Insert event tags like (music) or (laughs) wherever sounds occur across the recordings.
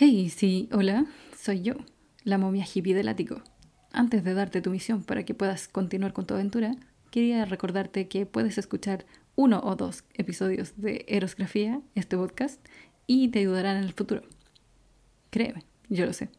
Hey, sí, hola, soy yo, la momia hippie del ático. Antes de darte tu misión para que puedas continuar con tu aventura, quería recordarte que puedes escuchar uno o dos episodios de Erosgrafía, este podcast, y te ayudarán en el futuro. Créeme, yo lo sé.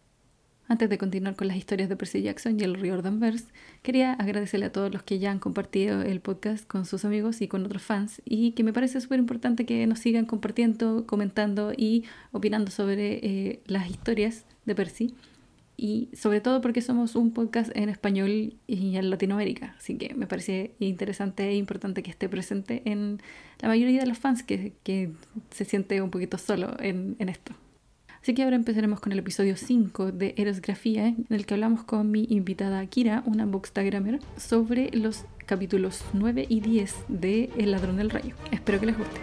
Antes de continuar con las historias de Percy Jackson y el Riordan Verse, quería agradecerle a todos los que ya han compartido el podcast con sus amigos y con otros fans y que me parece súper importante que nos sigan compartiendo, comentando y opinando sobre eh, las historias de Percy y sobre todo porque somos un podcast en español y en Latinoamérica, así que me parece interesante e importante que esté presente en la mayoría de los fans que, que se siente un poquito solo en, en esto. Así que ahora empezaremos con el episodio 5 de Erosgrafía, en el que hablamos con mi invitada Kira, una bookstagrammer, sobre los capítulos 9 y 10 de El ladrón del rayo. Espero que les guste.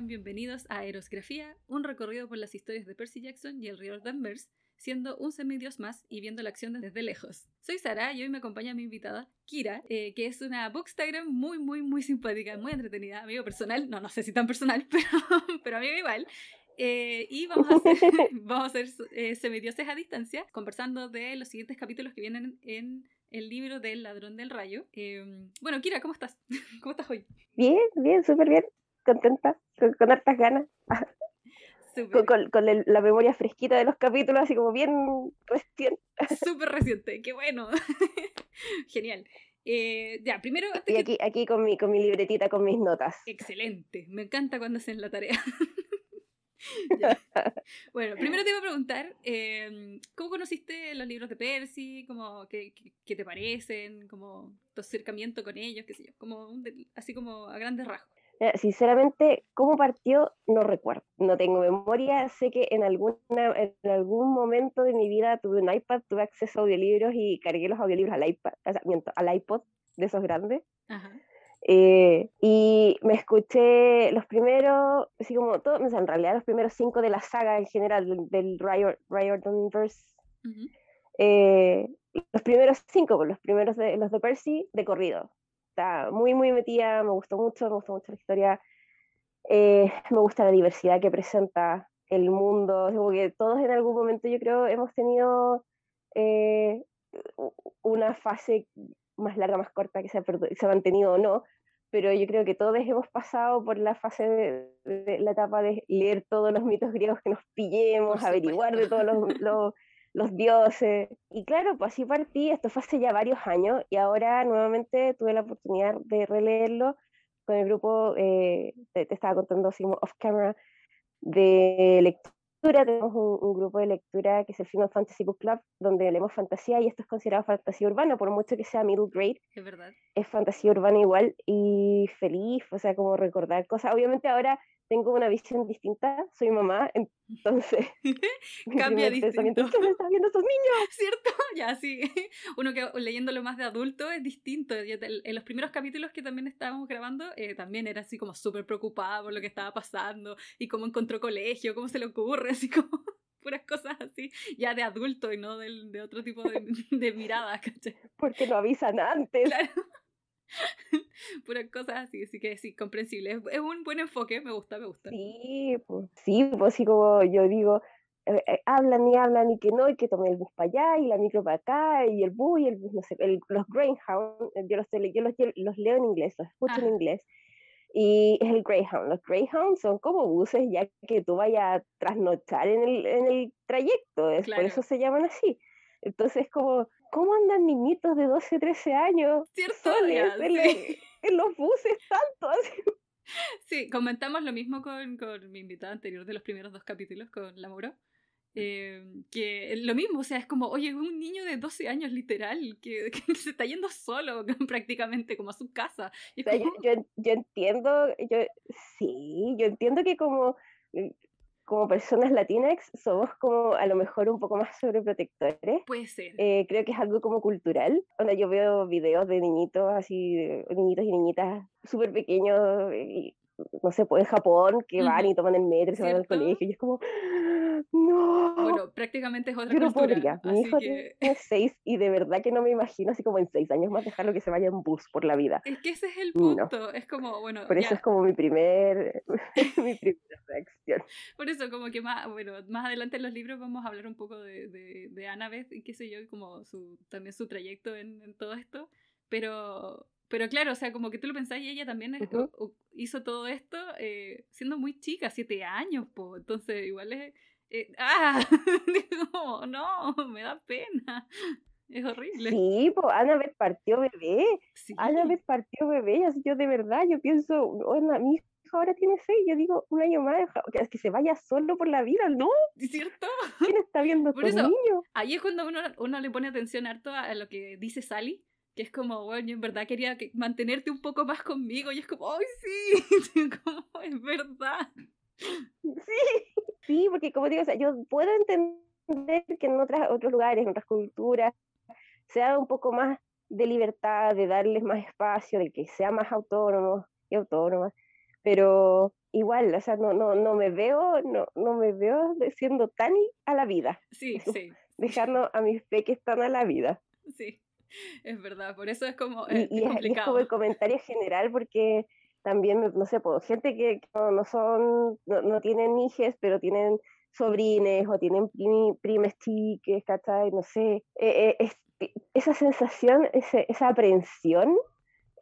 Sean bienvenidos a Erosgrafía, un recorrido por las historias de Percy Jackson y el río Danvers, siendo un semidios más y viendo la acción desde lejos. Soy Sara y hoy me acompaña mi invitada, Kira, eh, que es una bookstagram muy, muy, muy simpática, muy entretenida, amigo personal, no, no sé si tan personal, (laughs) pero, pero amigo igual. Eh, y vamos a hacer, (laughs) vamos a hacer eh, semidioses a distancia, conversando de los siguientes capítulos que vienen en el libro del ladrón del rayo. Eh, bueno, Kira, ¿cómo estás? (laughs) ¿Cómo estás hoy? Bien, bien, súper bien, contenta, con, con hartas ganas, (laughs) con, con- con el- la memoria fresquita de los capítulos, así como bien recién. (laughs) súper reciente, qué bueno. (laughs) Genial. Eh, ya, primero, antes Y que- aquí, aquí con, mi, con mi libretita, con mis notas. Excelente, me encanta cuando hacen la tarea. Bueno, primero te iba a preguntar, eh, ¿cómo conociste los libros de Percy? ¿Cómo, qué, qué- qué te parecen? ¿Cómo tu acercamiento con ellos? ¿Qué sé yo? Como un así como a grandes rasgos. Mira, Sinceramente, ¿cómo partió? No recuerdo. No tengo memoria. Sé que en, alguna, en algún momento de mi vida tuve un iPad, tuve acceso a audiolibros y cargué los audiolibros al iPad, o sea, miento, al iPod de esos grandes. Ajá. Eh, y me escuché los primeros, así como todo, en realidad los primeros cinco de la saga en general, del, del Rior- Riordanverse, Ujú. eh, los primeros cinco, los primeros de los de Percy, de corrido. Está muy, muy metida, me gustó mucho, me gustó mucho la historia, eh, me gusta la diversidad que presenta el mundo, es como que todos en algún momento yo creo hemos tenido eh, una fase más larga, más corta, que se ha, se ha mantenido o no, pero yo creo que todos hemos pasado por la fase de, de la etapa de leer todos los mitos griegos que nos pillemos, averiguar de todos los, (laughs) los, los dioses. Y claro, pues así partí, esto fue hace ya varios años y ahora nuevamente tuve la oportunidad de releerlo con el grupo, eh, te, te estaba contando así off camera, de lectura. Tenemos un, un grupo de lectura que es el Final Fantasy Book Club, donde leemos fantasía y esto es considerado fantasía urbana, por mucho que sea middle grade, Es verdad. es fantasía urbana igual y feliz, o sea, como recordar cosas. Obviamente ahora tengo una visión distinta, soy mamá, entonces (laughs) Cambia (laughs) distinto. ¿qué me están viendo estos niños? (laughs) ¿Cierto? Ya, sí. Uno que leyéndolo más de adulto es distinto. En los primeros capítulos que también estábamos grabando, eh, también era así como súper preocupada por lo que estaba pasando y cómo encontró colegio, cómo se le ocurre, así como puras cosas así, ya de adulto y no del- de, otro tipo de, de miradas, ¿cachai? Porque no avisan antes. Claro. (laughs) Puras cosas así, así que sí, comprensible. Es, un buen enfoque, me gusta, me gusta. Sí, pues, sí, pues así como yo digo, eh, eh, hablan y hablan y que no, y que tome el bus para allá y la micro para acá y el bus y el bus, no sé, el- los Greyhound, eh, yo los, yo los, los leo en inglés, los escucho en Ajá. inglés. Y es el Greyhound. Los Greyhound son como buses ya que tú vayas a trasnochar en el, en el trayecto, es, Claro. por eso se llaman así. Entonces, como, ¿cómo andan niñitos de 12, 13 años ¿Cierto? soles Ya, en, sí. (laughs) en los buses tanto? Así? Sí, comentamos lo mismo con, con mi invitada anterior de los primeros dos capítulos, con la Moro. eh, que lo mismo, o sea, es como, oye, un niño de 12 años literal que, (laughs) que se está yendo solo (laughs) prácticamente como a su casa. O sea, yo, como, yo, yo entiendo, yo, sí, yo entiendo que como, eh, como personas latinas somos como a lo mejor un poco más sobreprotectores. Puede ser. Eh, creo que es algo como cultural. Cuando yo veo videos de niñitos así, niñitos y niñitas súper pequeños, y, no sé, pues en Japón, que van y toman el metro y se van al colegio, y es como, no. Bueno, prácticamente es otra yo no podría. Mi hijo tiene seis y de verdad que no me imagino así como en seis años más dejarlo que se vaya en bus por la vida. Es que ese es el punto. Es como, bueno. Por eso es como mi primer, (laughs) mi primera reacción. Por eso, como que más, bueno, más adelante en los libros vamos a hablar un poco de, de, de Annabeth y qué sé yo, como su, también su trayecto en, en todo esto. Pero, pero claro, o sea, como que tú lo pensás y ella también hizo todo esto eh, siendo muy chica, siete años, po. Entonces, igual es. Eh, ¡Ah! (laughs) no, no, me da pena. Es horrible. Sí, pues Annabeth partió bebé. Sí. Annabeth partió bebé. Yo de verdad, yo pienso, bueno, mi hijo ahora tiene seis, yo digo, un año más, que, que se vaya solo por la vida, ¿no? ¿Es cierto? ¿Quién está viendo a estos niños? Ahí es cuando uno, uno le pone atención harto a lo que dice Sally que es como, bueno, yo en verdad quería que, mantenerte un poco más conmigo, y es como, ¡ay, sí! (laughs) como, es verdad. Sí, sí, porque como digo, o sea, yo puedo entender que en otras, otros lugares, en otras culturas, se da un poco más de libertad, de darles más espacio, de que sea más autónomo y autónoma, pero igual, o sea, no, no, no me veo, no, no me veo siendo tan a la vida. Sí, (laughs) sí. Dejando a mis peques tan a la vida. Sí. (laughs) es verdad, por eso es como. y, es, como el comentario general, porque también, no sé, pues, gente que no, son, no, tienen hijes, pero tienen sobrines o tienen primes chiques, ¿cachai? No sé. Eh, eh, esa sensación, esa aprensión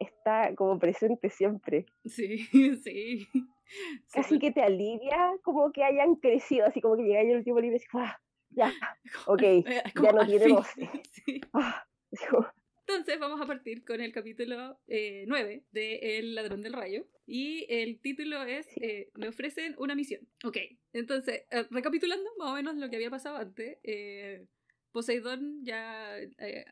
está como presente siempre. Sí, (laughs) sí. (laughs) Casi que te alivia como que hayan crecido, así como que llega el último libro y dices, ah, ya, ok, ya no tiene voz. Sí. Ah, (laughs) entonces vamos a partir con el capítulo 9 eh, de El ladrón del rayo. Y el título es eh, Me ofrecen una misión. Ok, entonces, eh, recapitulando más o menos lo que había pasado antes, Poseidón ya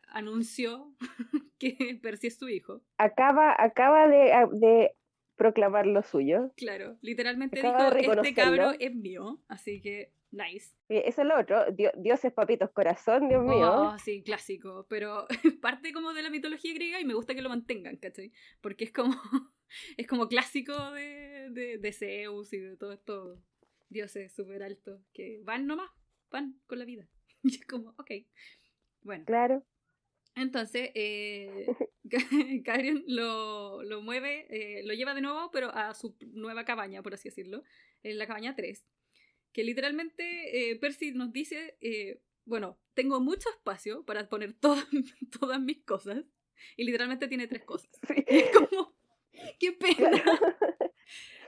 anunció (laughs) que Percy es su hijo. Acaba, acaba de, de proclamar lo suyo. Claro, literalmente dijo, este cabro es mío, así que Nice. Eso es lo otro, dioses papitos corazón, Dios mío. Oh, sí, clásico, pero (laughs) parte como de la mitología griega y me gusta que lo mantengan, ¿cachai? Porque es como, (laughs) es como clásico de, de, de Zeus y de todos estos dioses súper altos que van nomás, van con la vida. (laughs) Y es como, ok, bueno. Claro. Entonces, eh, lo, lo mueve, eh, lo lleva de nuevo, pero a su nueva cabaña, por así decirlo, en la cabaña 3 que literalmente eh, Percy nos dice, eh, bueno, tengo mucho espacio para poner todas, (laughs) todas mis cosas, y literalmente tiene tres cosas. Y es como, qué pena. (laughs)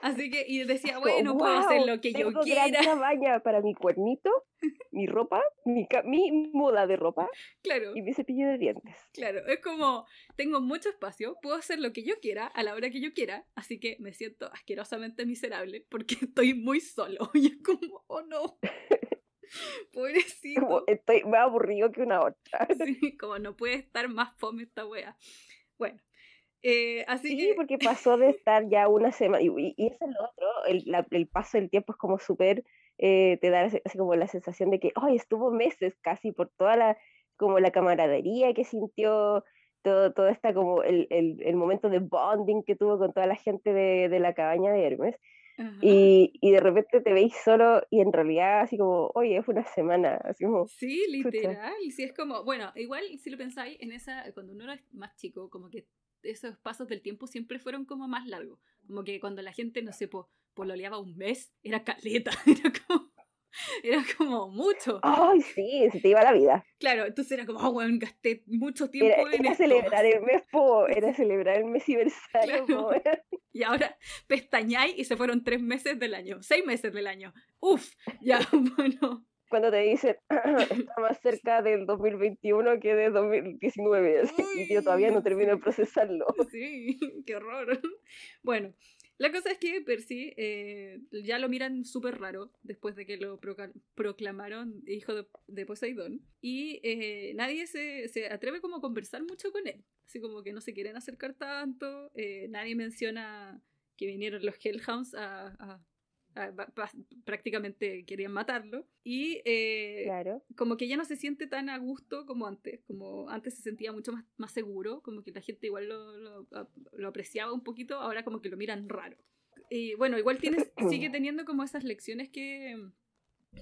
Así que, y decía, bueno, puedo hacer lo que yo quiera. Baña para mi cuernito, (laughs) mi ropa, mi, mi moda de ropa claro. y mi cepillo de dientes. Claro, es como, tengo mucho espacio, puedo hacer lo que yo quiera a la hora que yo quiera, así que me siento asquerosamente miserable porque (laughs) estoy muy solo. (laughs) Y es como, oh no. Pobrecito. Como estoy más aburrido que una otra. Sí, como no puede estar más fome esta wea. Bueno, eh, así sí, porque pasó de estar ya una semana, y, y, eso es lo otro, el, el, paso del tiempo es como súper, eh, te da así como la sensación de que, ay, estuvo meses casi por toda la, como la camaradería que sintió, todo, todo esta como el, el, el momento de bonding que tuvo con toda la gente de, de la cabaña de Hermes. Y, y, de repente te veis solo y en realidad así como, oye, fue una semana, así como... Sí, literal, sí, es como, bueno, igual si lo pensáis, en esa, cuando uno era más chico, como que esos pasos del tiempo siempre fueron como más largos. Como que cuando la gente, no sé, po, pololeaba un mes, era caleta, (laughs) era como, era como mucho. Ay, sí, se te iba la vida. Claro, entonces era como, oh, bueno, gasté mucho tiempo era, en (laughs) era celebrar el mes, po, era celebrar el mes claro. (laughs) Y ahora pestañáis y se fueron tres meses del año, seis meses del año. Uf, ya, bueno cuando te dicen (clears throat) está más (laughs) cerca del 2021 que de 2019 y yo todavía no termino de procesarlo. (laughs) Sí, (laughs) qué horror. Bueno, la cosa es que Percy eh, ya lo miran súper raro después de que lo proclamaron hijo de, Poseidón y eh, nadie se, se, atreve como a conversar mucho con él, así como que no se quieren acercar tanto, eh, nadie menciona que vinieron los Hellhounds a, a prácticamente querían matarlo. Y eh, claro. como que ya no se siente tan a gusto como antes, como antes se sentía mucho más, más seguro, como que la gente igual lo, lo, apreciaba un poquito, ahora como que lo miran raro. Y bueno, igual tienes, (coughs) sigue teniendo como esas lecciones que,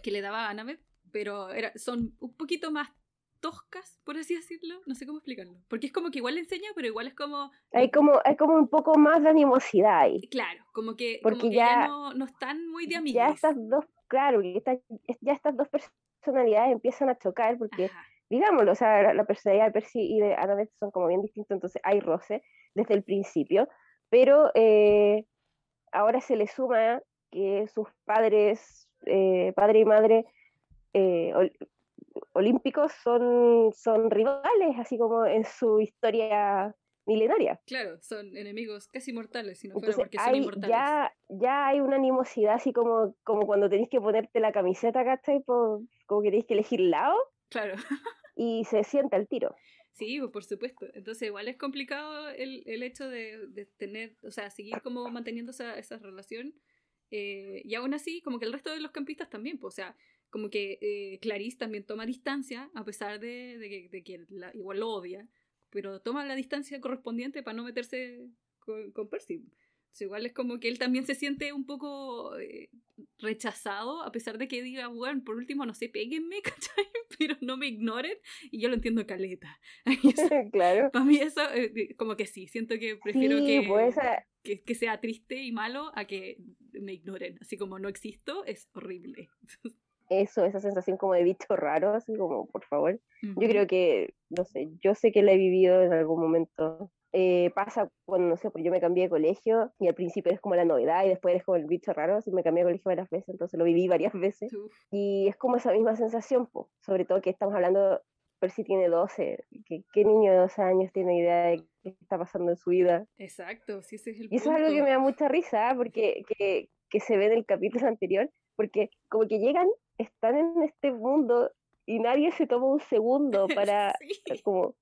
que le daba a Annabeth, pero era, son un poquito más toscas, por así decirlo. No sé cómo explicarlo. Porque es como que igual le enseña, pero igual es como. Hay como, hay como un poco más de animosidad ahí. Claro, como que, Porque ya, no, no, están muy de amigos. Ya estas dos, claro, ya estas dos personalidades empiezan a chocar porque. Digámoslo, o sea, la personalidad de Percy y de Annabeth son como bien distintos, entonces hay roce desde el principio, pero eh, ahora se le suma que sus padres, eh, padre y madre, eh, olímpicos son, son rivales, así como en su historia milenaria. Claro, son enemigos casi mortales, si no fuera porque son inmortales. Ya, ya hay una animosidad así como, como cuando tenéis que ponerte la camiseta, ¿cachai? como que tenéis que elegir lado. Claro. y se siente el tiro. Sí, pues, por supuesto. Entonces igual es complicado el, el hecho de, de, tener, o sea, seguir como manteniendo esa, esa relación. Eh, y aún así, como que el resto de los campistas también, pues, o sea, como que eh, Clarice también toma distancia, a pesar de, de que, la, igual lo odia, pero toma la distancia correspondiente para no meterse con, con Percy. igual es como que él también se siente un poco eh, rechazado, a pesar de que diga, bueno, por último, no sé, péguenme, (laughs) ¿cachai? Pero no me ignoren, y yo lo entiendo caleta. (laughs) (laughs) claro. Para mí eso, eh, como que sí, siento que prefiero que, pues, que, que, sea triste y malo a que me ignoren. Así como no existo, es horrible. Eso, esa sensación como de bicho raro, así como, por favor. Yo creo que, no sé, yo sé que la he vivido en algún momento. Eh, pasa cuando, no sé, porque yo me cambié de colegio y al principio eres como la novedad y después eres como el bicho raro, así me cambié de colegio varias veces, entonces lo viví varias veces. Y es como esa misma sensación, po. sobre todo que estamos hablando, si tiene 12, que, ¿qué niño de 12 años tiene idea de qué está pasando en su vida? Exacto, sí, ese es el Y eso es algo que me da mucha risa, porque que, que se ve en el capítulo anterior, porque como que llegan están en este mundo y nadie se toma un segundo (laughs) para como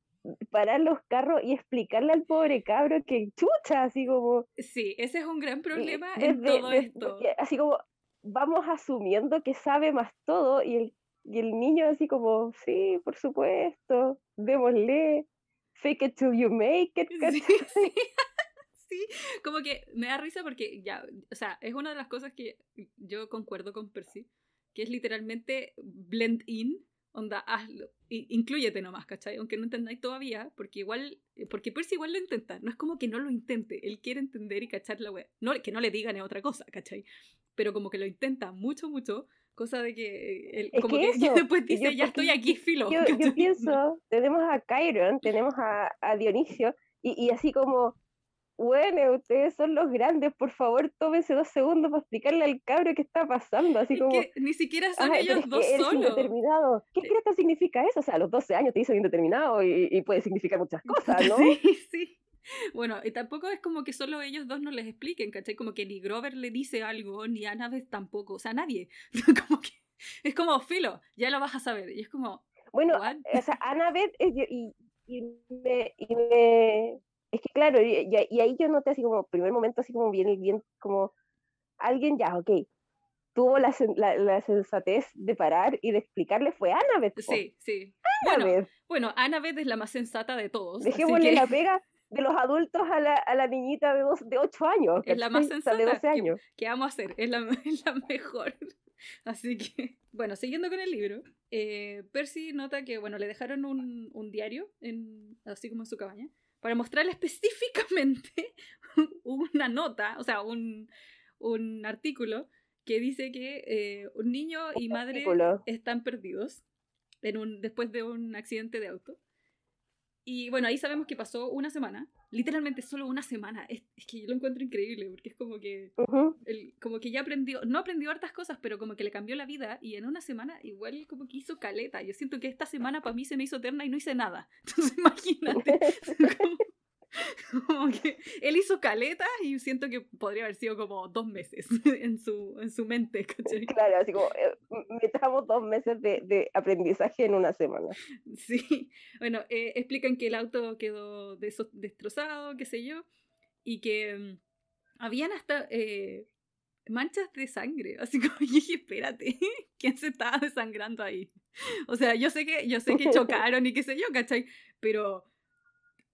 parar los carros y explicarle al pobre cabro que chucha, así como... Sí, ese es un gran problema en todo esto. así como vamos asumiendo que sabe más todo y el, y el niño así como, sí, por supuesto, démosle, fake it till you make it. Sí, (laughs) (laughs) sí, como que me da risa porque ya, o sea, es una de las cosas que yo concuerdo con Percy que es literalmente blend in, onda, hazlo, incluyete nomás, ¿cachai? Aunque no entendáis todavía, porque igual, porque Percy igual lo intenta, no es como que no lo intente, él quiere entender y cachar la wea, no, que no le digan es otra cosa, ¿cachai? Pero como que lo intenta mucho, mucho, cosa de que él, como que, (laughs) después dice, ya estoy aquí, filo. Yo, pienso, tenemos a Chiron, tenemos a, a Dionisio, y, y así como bueno, ustedes son los grandes, por favor, tómense dos segundos para explicarle al cabro qué está pasando, así como... ni siquiera son ellos dos solos. Indeterminado. ¿Qué crees significa eso? O sea, a los 12 años te dicen indeterminado y, y puede significar muchas (laughs) cosas, ¿no? Sí, sí. Bueno, y tampoco es como que solo ellos dos no les expliquen, ¿cachai? Como que ni Grover le dice algo, ni Annabeth tampoco, o sea, nadie. (laughs) como que es como, filo, ya lo vas a saber. Y es como... Bueno, o sea, (laughs) Annabeth y, y, me, y me es que claro, y, y, ahí yo noté así como, primer momento así como bien, bien, como alguien ya, ok, tuvo la, la, sensatez de parar y de explicarle fue Annabeth. Sí, sí. Bueno, bueno, Annabeth es la más sensata de todos. Dejémosle la pega de los adultos a la, a la niñita de, dos, de 8 años. Es la más sensata. De 12 años. ¿Qué, vamos a hacer? Es la, (laughs) es la, mejor. Así que, bueno, siguiendo con el libro, eh, Percy nota que, bueno, le dejaron un, un diario, en, así como en su cabaña, para mostrarle (laughs) específicamente (laughs) una nota, o sea, un, un artículo que dice que eh, un niño y madre están perdidos en un, después de un accidente de auto. Y bueno, ahí sabemos que pasó una semana, literalmente solo una semana. Es, que yo lo encuentro increíble, porque es como que, como que ya aprendió, no aprendió hartas cosas, pero como que le cambió la vida y en una semana igual como que hizo caleta. Yo siento que esta semana para mí se me hizo eterna y no hice nada. (laughs) Entonces imagínate. (laughs) (laughs) como (laughs) que él hizo caleta y siento que podría haber sido como dos meses (laughs) en su, en su mente, Claro, así como eh, metamos dos meses de, de, aprendizaje en una semana. (laughs) Sí, bueno, eh, explican que el auto quedó destrozado, qué sé yo, y que mm, habían hasta... Eh, manchas de sangre. Así como dije, espérate, ¿quién se estaba desangrando ahí? O sea, yo sé que, yo sé que chocaron y qué sé yo, ¿cachai? Pero,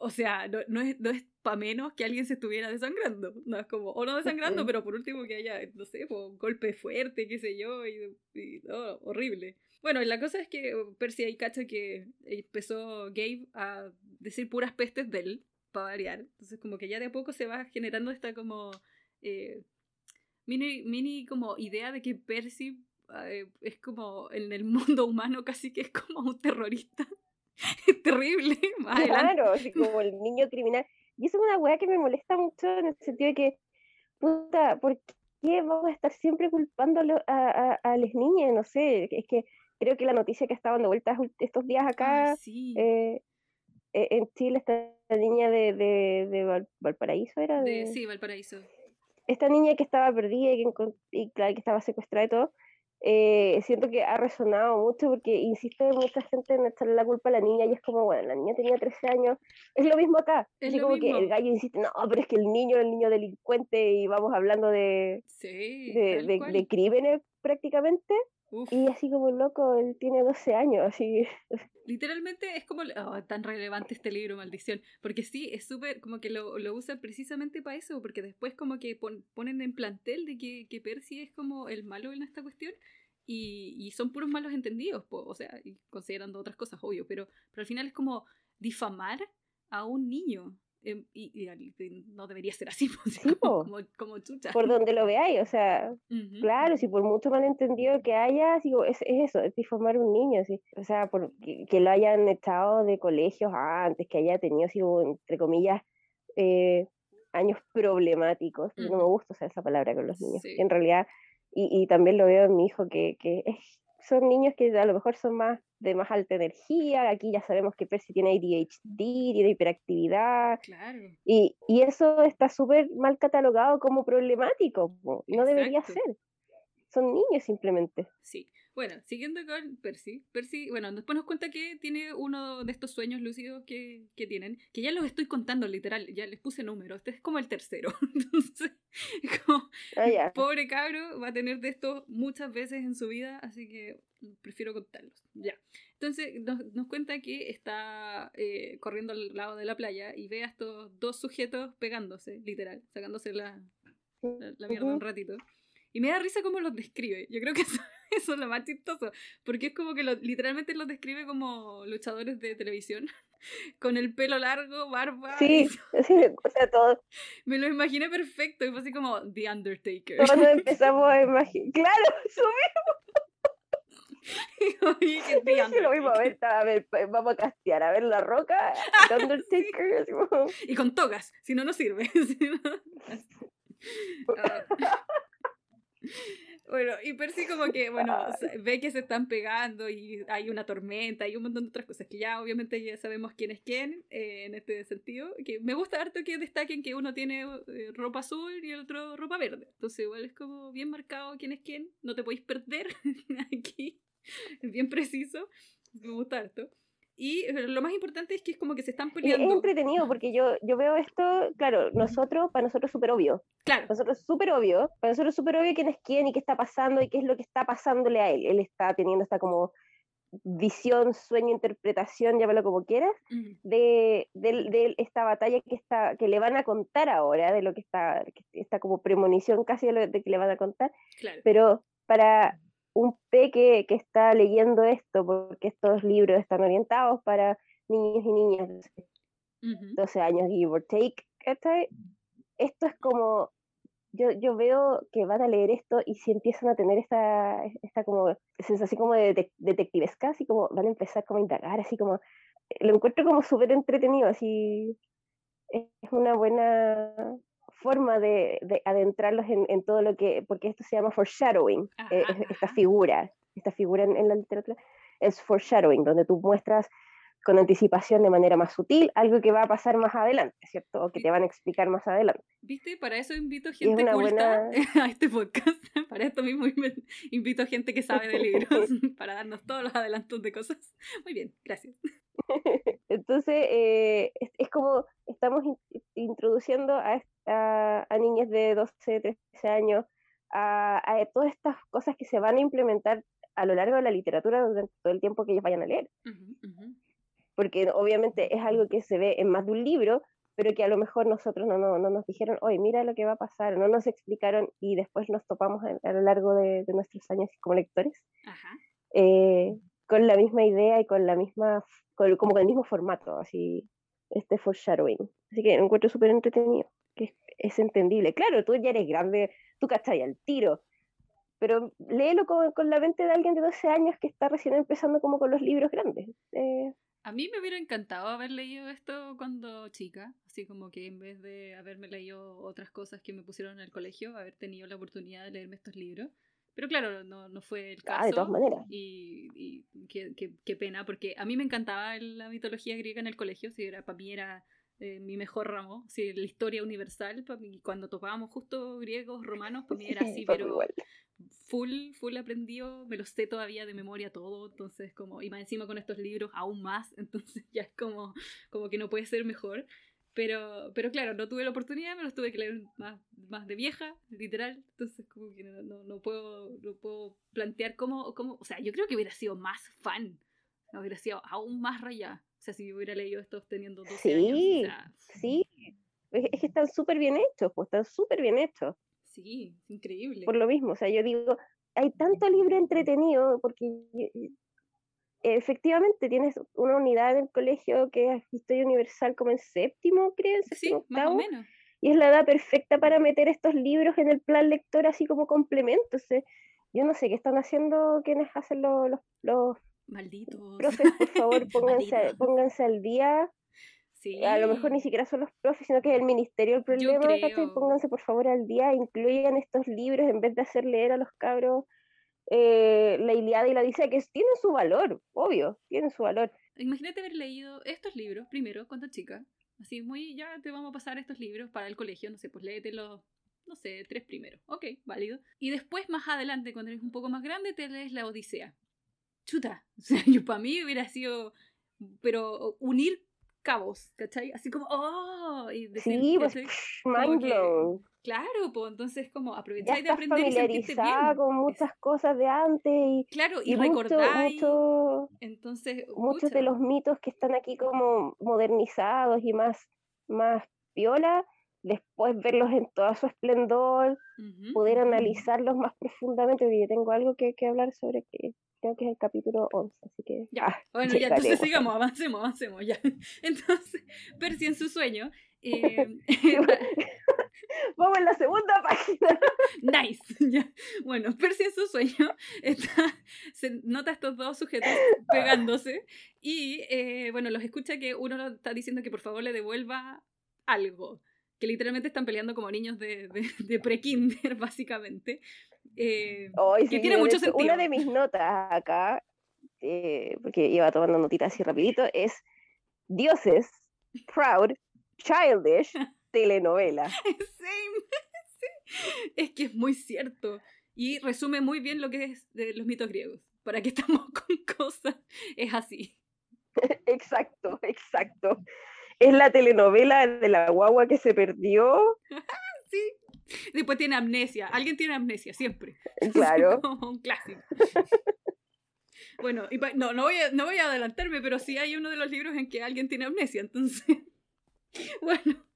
o sea, no, no es, no es para menos que alguien se estuviera desangrando. No es como, o no desangrando, pero por último que haya, no sé, un golpe fuerte, qué sé yo, y, horrible. Bueno, la cosa es que Percy ahí cacha que empezó Gabe a decir puras pestes de él, para variar. Entonces como que ya de a poco se va generando esta como eh, mini, mini como idea de que Percy eh, es como en el (laughs) mundo humano casi que es como un terrorista. Es (laughs) terrible. (laughs) claro, así como el niño criminal. Y eso es una weá que me molesta mucho en el sentido de que, puta, ¿por qué vamos a estar siempre culpando a, a, las niñas? No sé, es que creo que la noticia que estaba dando vueltas estos días acá eh, en Chile, esta niña de, de, Valparaíso era. De... sí, Valparaíso esta niña que estaba perdida y que, y, que estaba secuestrada y todo, eh, siento que ha resonado mucho porque insiste mucha gente en echarle la culpa a la niña y es como, bueno, la niña tenía 13 años, es lo mismo acá, es como que el gallo insiste, no, pero es que el niño es el niño delincuente y vamos hablando de, de, de, crímenes prácticamente, y así como loco, él tiene 12 años, así. (laughs) Literalmente es como oh, tan relevante este libro, maldición. Porque sí, es súper, como que lo, lo usan precisamente para eso, porque después como que ponen en plantel de que, que, Percy es como el malo en esta cuestión. Y, y son puros malos entendidos, o sea, considerando otras cosas, obvio, pero, pero al final es como difamar a un niño. Em, y, no debería ser así, (laughs) pues, como, como, chucha. Por donde lo veáis, o sea, claro, si por mucho malentendido que haya, digo, es, eso, es difamar un niño, ¿sí? o sea, por, que, lo hayan echado de colegios antes, que haya tenido, así, entre comillas, eh, años problemáticos, no me gusta usar esa palabra con los niños, en realidad, y, y, también lo veo en mi hijo, que, que es son niños que a lo mejor son más de más alta energía, aquí ya sabemos que Percy tiene ADHD, tiene hiperactividad, y, y eso está súper mal catalogado como problemático, no debería ser. Son niños simplemente. Sí, bueno, siguiendo con Percy, Percy, bueno, después nos cuenta que tiene uno de estos sueños lúcidos que, que tienen, que ya los estoy contando literal, ya les puse números, este es como el tercero. (laughs) Entonces, como, ah, pobre cabro va a tener de esto muchas veces en su vida, así que prefiero contarlos. Ya. Entonces nos, nos cuenta que está eh, corriendo al lado de la playa y ve a estos dos sujetos pegándose, literal, sacándose la, la, mierda un ratito. Y me da risa cómo los describe. Yo creo que (laughs) eso, es lo más chistoso. Porque es como que literalmente los describe como luchadores de televisión. (laughs) Con el pelo largo, barba. Sí, (laughs) sí, o sea, todo. Me lo imaginé perfecto. Y fue así como The Undertaker. Cuando empezamos a imaginar. ¡Claro! ¡Eso Oye, que lo mismo, a ver, a ver, vamos a castear, a ver la roca, Undertaker. Y con togas, si no, no sirve. Ah. Bueno, y Percy como que, bueno, (laughs) ve que se están pegando y hay una tormenta y un montón de otras cosas que ya obviamente ya sabemos quién es quién eh, en este sentido. Que me gusta harto que destaquen que uno tiene eh, ropa azul y el otro ropa verde. Entonces igual es como bien marcado quién es quién. No te podéis perder (laughs) aquí. Es bien preciso. Me gusta harto. Y lo más importante es que es como que se están peleando. Es entretenido porque yo, yo veo esto, claro, nosotros, para nosotros es súper obvio. Claro. Para nosotros es súper obvio. Para nosotros es súper obvio quién es quién y qué está pasando y qué es lo que está pasándole a él. Él está teniendo esta como visión, sueño, interpretación, llámalo como quieras, de, de, esta batalla que, está, que le van a contar ahora, de lo que está, está como premonición casi de, lo, de que le van a contar. Claro. Pero para, un peque que está leyendo esto, porque estos libros están orientados para niños y niñas de 12 años, give or take, Esto es como, yo, yo veo que van a leer esto y si empiezan a tener esta, esta como sensación como de detectivesca, así como van a empezar como a indagar, así como, lo encuentro como súper entretenido, así, es una buena forma de, adentrarlos en, todo lo que, porque esto se llama foreshadowing, eh, esta figura, esta figura en, la literatura es foreshadowing, donde tú muestras con anticipación de manera más sutil algo que va a pasar más adelante, ¿cierto? O que te van a explicar más adelante. ¿Viste? Para eso invito gente culta (laughs) a este podcast. (laughs) Para esto mismo invito gente que sabe de libros (laughs) para darnos todos los adelantos de cosas. Muy bien, gracias. (laughs) Entonces, eh, es, como estamos introduciendo a, a, niñas de 12, 13 años a, todas estas cosas que se van a implementar a lo largo de la literatura durante todo el tiempo que ellos vayan a leer. Porque obviamente es algo que se ve en más de un libro, pero que a lo mejor nosotros no, no, no nos dijeron, oye, mira lo que va a pasar, no nos explicaron y después nos topamos a, lo largo de, nuestros años como lectores eh, con la misma idea y con la misma, como con el mismo formato, así, este foreshadowing. Así que encuentro súper entretenido, que es, entendible. Claro, tú ya eres grande, tú cachai al tiro, pero léelo con, con, la mente de alguien de 12 años que está recién empezando como con los libros grandes. Eh, a mí me hubiera encantado haber leído esto cuando chica, así como que en vez de haberme leído otras cosas que me pusieron en el colegio, haber tenido la oportunidad de leerme estos libros. Pero claro, no, no fue el caso. Ah, de todas maneras. Y, y qué, qué, qué, pena, porque a mí me encantaba la mitología griega en el colegio, si era, para mí era eh, mi mejor ramo, si la historia universal, para mí, cuando tocábamos justo griegos, romanos, para mí era así, (laughs) pero full, full aprendido, me lo sé todavía de memoria todo, entonces como, y más encima con estos libros aún más, (laughs) entonces ya es como, como que no puede ser mejor. Pero, pero claro, no tuve la oportunidad, me los tuve que leer más, más de vieja, literal, entonces como que no, no, no puedo, no puedo plantear cómo, cómo, o sea, yo creo que hubiera sido más fan, hubiera sido aún más rayada, o sea, si hubiera leído estos teniendo 12 sí, años. Sí, es que están súper bien hechos, pues están súper bien hechos. Sí, increíble. Por lo mismo, o sea, yo digo, hay tanto libro entretenido porque efectivamente tienes una unidad en el colegio que es historia universal como en séptimo, creo. Sí, más o menos. Y es la edad perfecta para meter estos libros en el plan lector así como complemento. yo no sé qué están haciendo quienes hacen los, los, Malditos. Profes, por favor, (laughs) pónganse, pónganse al día a lo mejor ni siquiera son los profes, sino que es el ministerio el problema. Pónganse por favor al día, incluyan estos libros en vez de hacer leer a los cabros eh, la Iliada y la Odisea, que tienen su valor, obvio, tienen su valor. Imagínate haber leído estos libros primero cuando chica, así muy, ya te vamos a pasar estos libros para el colegio, no sé, pues léete los, no sé, tres primeros, ok, válido. Y después más adelante, cuando eres un poco más grande, te lees la Odisea. Chuta, (laughs) o sea, yo para mí hubiera sido, pero unir cabos, ¿cachai? Así como, ¡oh! Y decir, sí, pues, mind blown. Claro, pues entonces como aprovecháis de aprender y sentirte bien. con muchas cosas de antes y, claro, y, recordáis. entonces, muchos de los mitos que están aquí como modernizados y más, más piola, después verlos en todo su esplendor, poder analizarlos más profundamente, porque yo tengo algo que, que hablar sobre que creo que es el capítulo 11, así que... Ya, ah, (laughs) bueno, ya, entonces sigamos, avancemos, avancemos, ya. (laughs) Entonces, Percy en su sueño... Eh, (laughs) (laughs) Vamos en la segunda (laughs) página. Nice. (laughs) Ya. Bueno, Percy en su sueño está, se nota estos dos sujetos pegándose y, eh, bueno, los escucha que uno está diciendo que por favor le devuelva algo que literalmente están peleando como niños de, de, de pre-kinder, básicamente. Eh, que tiene mucho sentido. Una de mis notas acá, eh, porque iba tomando notitas así rapidito, es Dioses, Proud, Childish, telenovela. (laughs) Same. Es que es muy cierto. Y resume muy bien lo que es de los mitos griegos. ¿Para qué estamos (laughs) con cosas? Es así. Exacto, exacto. Es la telenovela de la guagua que se perdió. (laughs) sí. Después tiene amnesia. Alguien tiene amnesia, siempre. Claro. un clásico. bueno, no, no, voy a, no voy a adelantarme, pero sí hay uno de los libros en que alguien tiene amnesia. Entonces, bueno,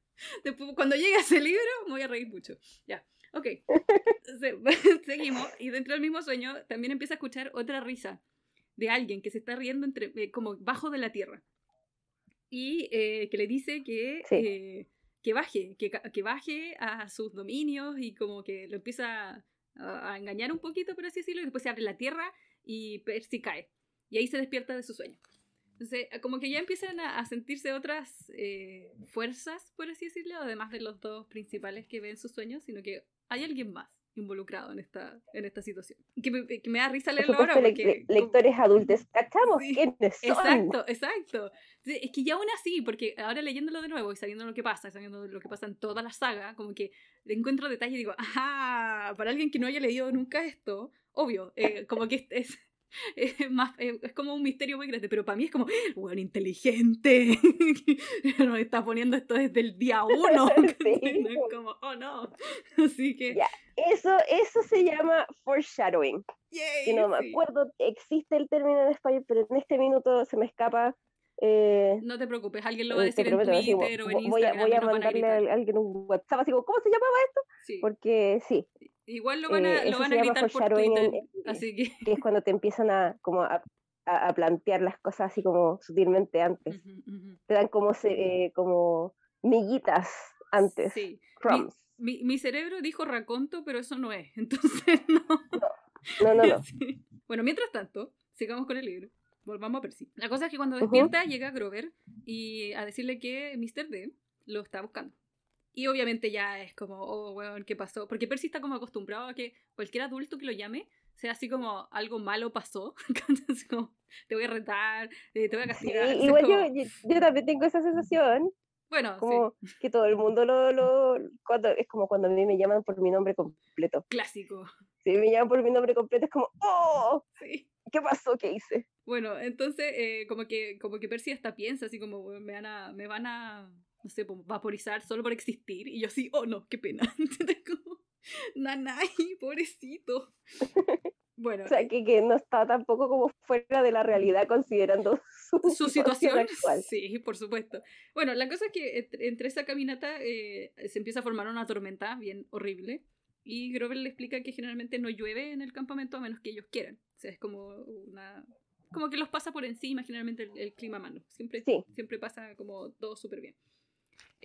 después, cuando llegue ese libro me voy a reír mucho. Ya, ok. (laughs) (laughs) seguimos. Y dentro del mismo sueño también empieza a escuchar otra risa de alguien que se está riendo entre, eh, como bajo de la tierra. Y eh, que le dice que... Eh, que baje, que, que, baje a sus dominios y como que lo empieza a, engañar un poquito, por así decirlo, y después se abre la tierra y Percy cae. Y ahí se despierta de su sueño. Entonces, como que ya empiezan a, sentirse otras eh, fuerzas, por así decirlo, además de los dos principales que ven sus sueños, sino que hay alguien más involucrado en esta, en esta situación. Que me, que me da risa leerlo ahora porque... lectores adultos, (laughs) ¿cachamos quiénes son? Exacto, exacto. Es que ya aún así, porque ahora leyéndolo de nuevo y sabiendo lo que pasa, sabiendo lo que pasa en toda la saga, como que encuentro detalles y digo, ajá, para alguien que no haya leído nunca esto, obvio, eh, como que es, es, (laughs) más, es como un misterio muy grande, pero para mí es como, bueno, inteligente, (laughs) nos está poniendo esto desde el día (laughs) uno, es como, oh no, así que... Eso, eso se llama foreshadowing. Yay, no me acuerdo, existe el término en español, pero en este minuto se me escapa. Eh, no te preocupes, alguien lo va a decir en Twitter o en Instagram. Voy a, voy a mandarle a, alguien un WhatsApp así como, ¿cómo se llamaba esto? Sí. Porque sí. Igual lo van a, eh, lo van a gritar por Twitter, así que... que... es cuando te empiezan a, como a, a, plantear las cosas así como sutilmente antes. Te dan como, se, eh, como miguitas antes. Sí. Crumbs. Mi, mi, cerebro dijo raconto, pero eso no es, (laughs) entonces no. No, no, no. (laughs) Bueno, mientras tanto, sigamos con el libro. Volvamos a Percy. La cosa es que cuando despierta llega Grover y a decirle que Mr. D lo está buscando. Y obviamente ya es como, oh, weón, ¿qué pasó? Porque Percy está como acostumbrado a que cualquier adulto que lo llame sea así como algo malo pasó. (laughs) como, te voy a retar, eh, te voy a castigar. igual yo, yo, también tengo esa sensación. Bueno, como que todo el mundo lo, lo cuando, es como cuando a mí me llaman por mi nombre completo. Clásico. Si me llaman por mi nombre completo es como, ¡oh! Sí. ¿Qué pasó? ¿Qué hice? Bueno, entonces eh, como que como que Percy hasta piensa así como me van a me van a no sé, vaporizar solo por existir y yo así, "Oh no, qué pena." (laughs) como Nanay, pobrecito. (laughs) Bueno. O sea, que, que, no está tampoco como fuera de la realidad considerando (laughs) su, situación. Actual. Sí, por supuesto. Bueno, la cosa es que entre esa caminata eh, se empieza a formar una tormenta bien horrible y Grover le explica que generalmente no llueve en el campamento a menos que ellos quieran. O sea, es como una... Como que los pasa por encima generalmente el, clima malo. Siempre, siempre pasa como todo súper bien.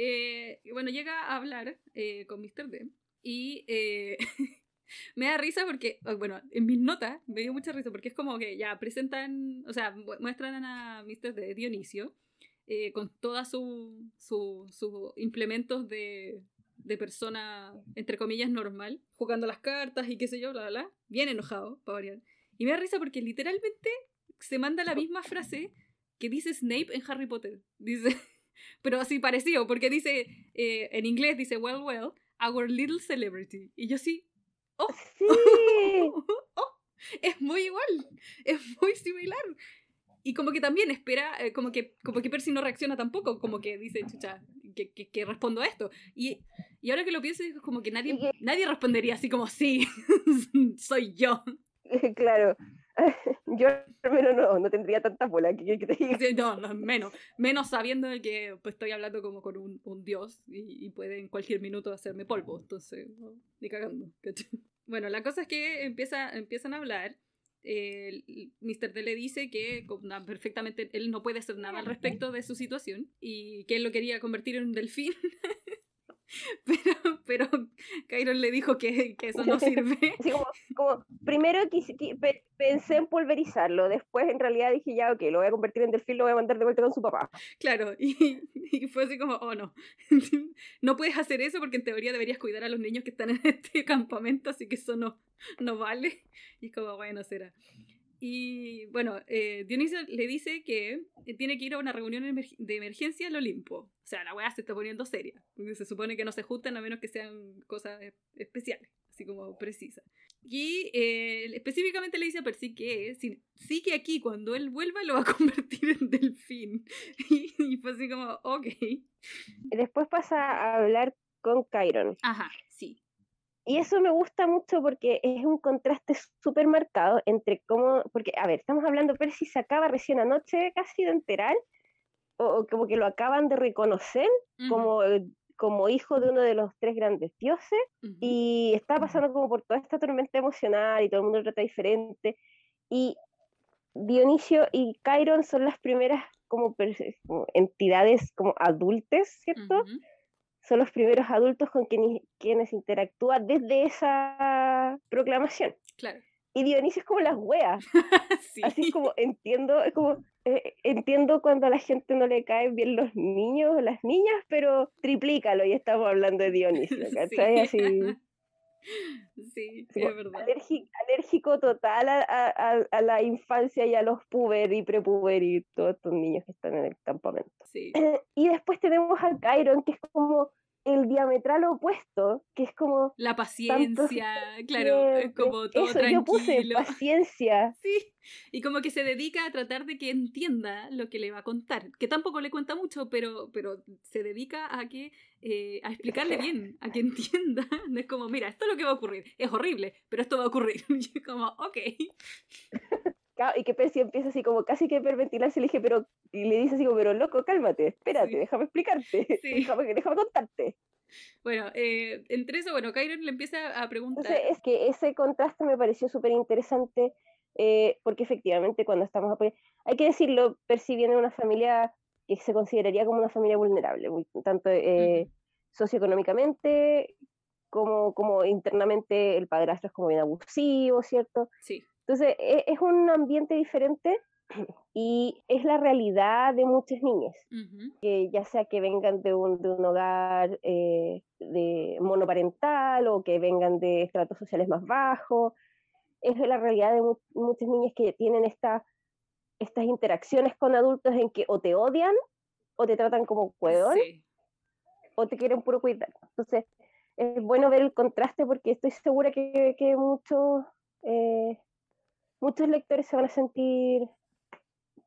Eh, bueno, llega a hablar eh, con Mr. D y eh, (laughs) me da risa porque, oh, bueno, en mis notas me dio mucha risa porque es como que ya presentan, o sea, muestran a Mr. de Dionisio eh, con todos sus su, implementos de, de persona, entre comillas, normal, jugando las cartas y qué sé yo, bla, bla, bla, bien enojado, para variar. Y me da risa porque literalmente se manda la misma frase que dice Snape en Harry Potter. Dice, pero así parecido, porque dice, eh, en inglés dice, well, well, our little celebrity. Y yo sí, ¡Oh! ¡Sí! (laughs) ¡Oh! Es muy igual, es muy similar. Y como que también espera, eh, como, que, como que Percy no reacciona tampoco, como que dice, chucha, que, que, respondo a esto. Y, y, ahora que lo pienso, es como que nadie, nadie respondería así como, sí, (laughs) soy yo. (laughs) Claro. (laughs) Yo menos no, no tendría tanta bola que, que te diga. No, no, menos. Menos sabiendo que pues, estoy hablando como con un, un dios y, y, puede en cualquier minuto hacerme polvo. Entonces, ni cagando. Bueno, la cosa es que empieza, empiezan a hablar. Eh, Mr. D le dice que perfectamente él no puede hacer nada al respecto de su situación y que él lo quería convertir en un delfín (laughs) (laughs) Pero, pero Kyron le dijo que, que eso no (laughs) sirve. como, primero pensé en pulverizarlo, después en realidad dije ya, ok, lo voy a convertir en delfín, lo voy a mandar de vuelta con su papá. Claro, y, y fue así como, oh no, (laughs) no puedes hacer eso porque en teoría deberías cuidar a los niños que están en este campamento, así que eso no, no vale. Y es como, bueno, será. Y bueno, eh, Dionisio le dice que eh, tiene que ir a una reunión de emergencia al Olimpo. O sea, la weá se está poniendo seria. Porque se supone que no se juntan a menos que sean cosas especiales, así como precisas. Y eh, específicamente le dice a Percy que sí que aquí cuando él vuelva lo va a (laughs) convertir en delfín. (laughs) Y, y fue así como, ok. Después pasa a hablar con Chiron. Ajá, sí. Y eso me gusta mucho porque es un contraste súper marcado entre cómo, porque, a ver, estamos hablando, pero si se acaba recién anoche casi de enterar, o, como que lo acaban de reconocer como, como hijo de uno de los tres grandes dioses, y está pasando como por toda esta tormenta emocional y todo el mundo lo trata diferente, y Dionisio y Chiron son las primeras como, entidades como adultas, ¿cierto? Son los primeros adultos con quienes, quienes interactúa desde esa proclamación. Claro. Y Dionisio es como las weas. (laughs) Así como entiendo, es como eh, entiendo cuando a la gente no le caen bien los niños o las niñas, pero triplícalo y estamos hablando de Dionisio, (laughs) ¿cachai? Así. (laughs) Sí, sí es verdad. Alérgico, total a, a, a, la infancia y a los puber y prepuber y todos estos niños que están en el campamento. Sí. (clears throat) y después tenemos a Kyron, que es como el diametral opuesto, que es como... La paciencia, (laughs) claro, es como todo Eso, tranquilo. yo puse paciencia. (laughs) Sí, y como que se dedica a tratar de que entienda lo que le va a contar, que tampoco le cuenta mucho, pero, pero se dedica a que eh, a explicarle (laughs) bien, a que entienda. Es como, mira, esto es lo que va a ocurrir, es horrible, pero esto va a ocurrir. Y es como, ok. Y que Percy empieza así como casi que hiperventilarse y le dije, pero, y le dice así como, pero loco, cálmate, espérate, Sí. déjame explicarte, (laughs) Sí. déjame, déjame contarte. Bueno, eh, entre eso, bueno, Kyron le empieza a preguntar. Entonces, es que ese contraste me pareció súper interesante, eh, porque efectivamente cuando estamos apoyando, hay que decirlo, Percy viene de una familia que se consideraría como una familia vulnerable, tanto eh, socioeconómicamente como, como internamente el padrastro es como bien abusivo, ¿cierto? Sí, Entonces, e- es un ambiente diferente (clears throat) y es la realidad de muchas niñas, que ya sea que vengan de un, de un hogar eh, de monoparental o que vengan de estratos sociales más bajos, es la realidad de mu- muchas niñas que tienen esta, estas interacciones con adultos en que o te odian o te tratan como cuedón sí, o te quieren puro cuidar. Entonces, es bueno ver el contraste porque estoy segura que, que muchos, eh, muchos lectores se van a sentir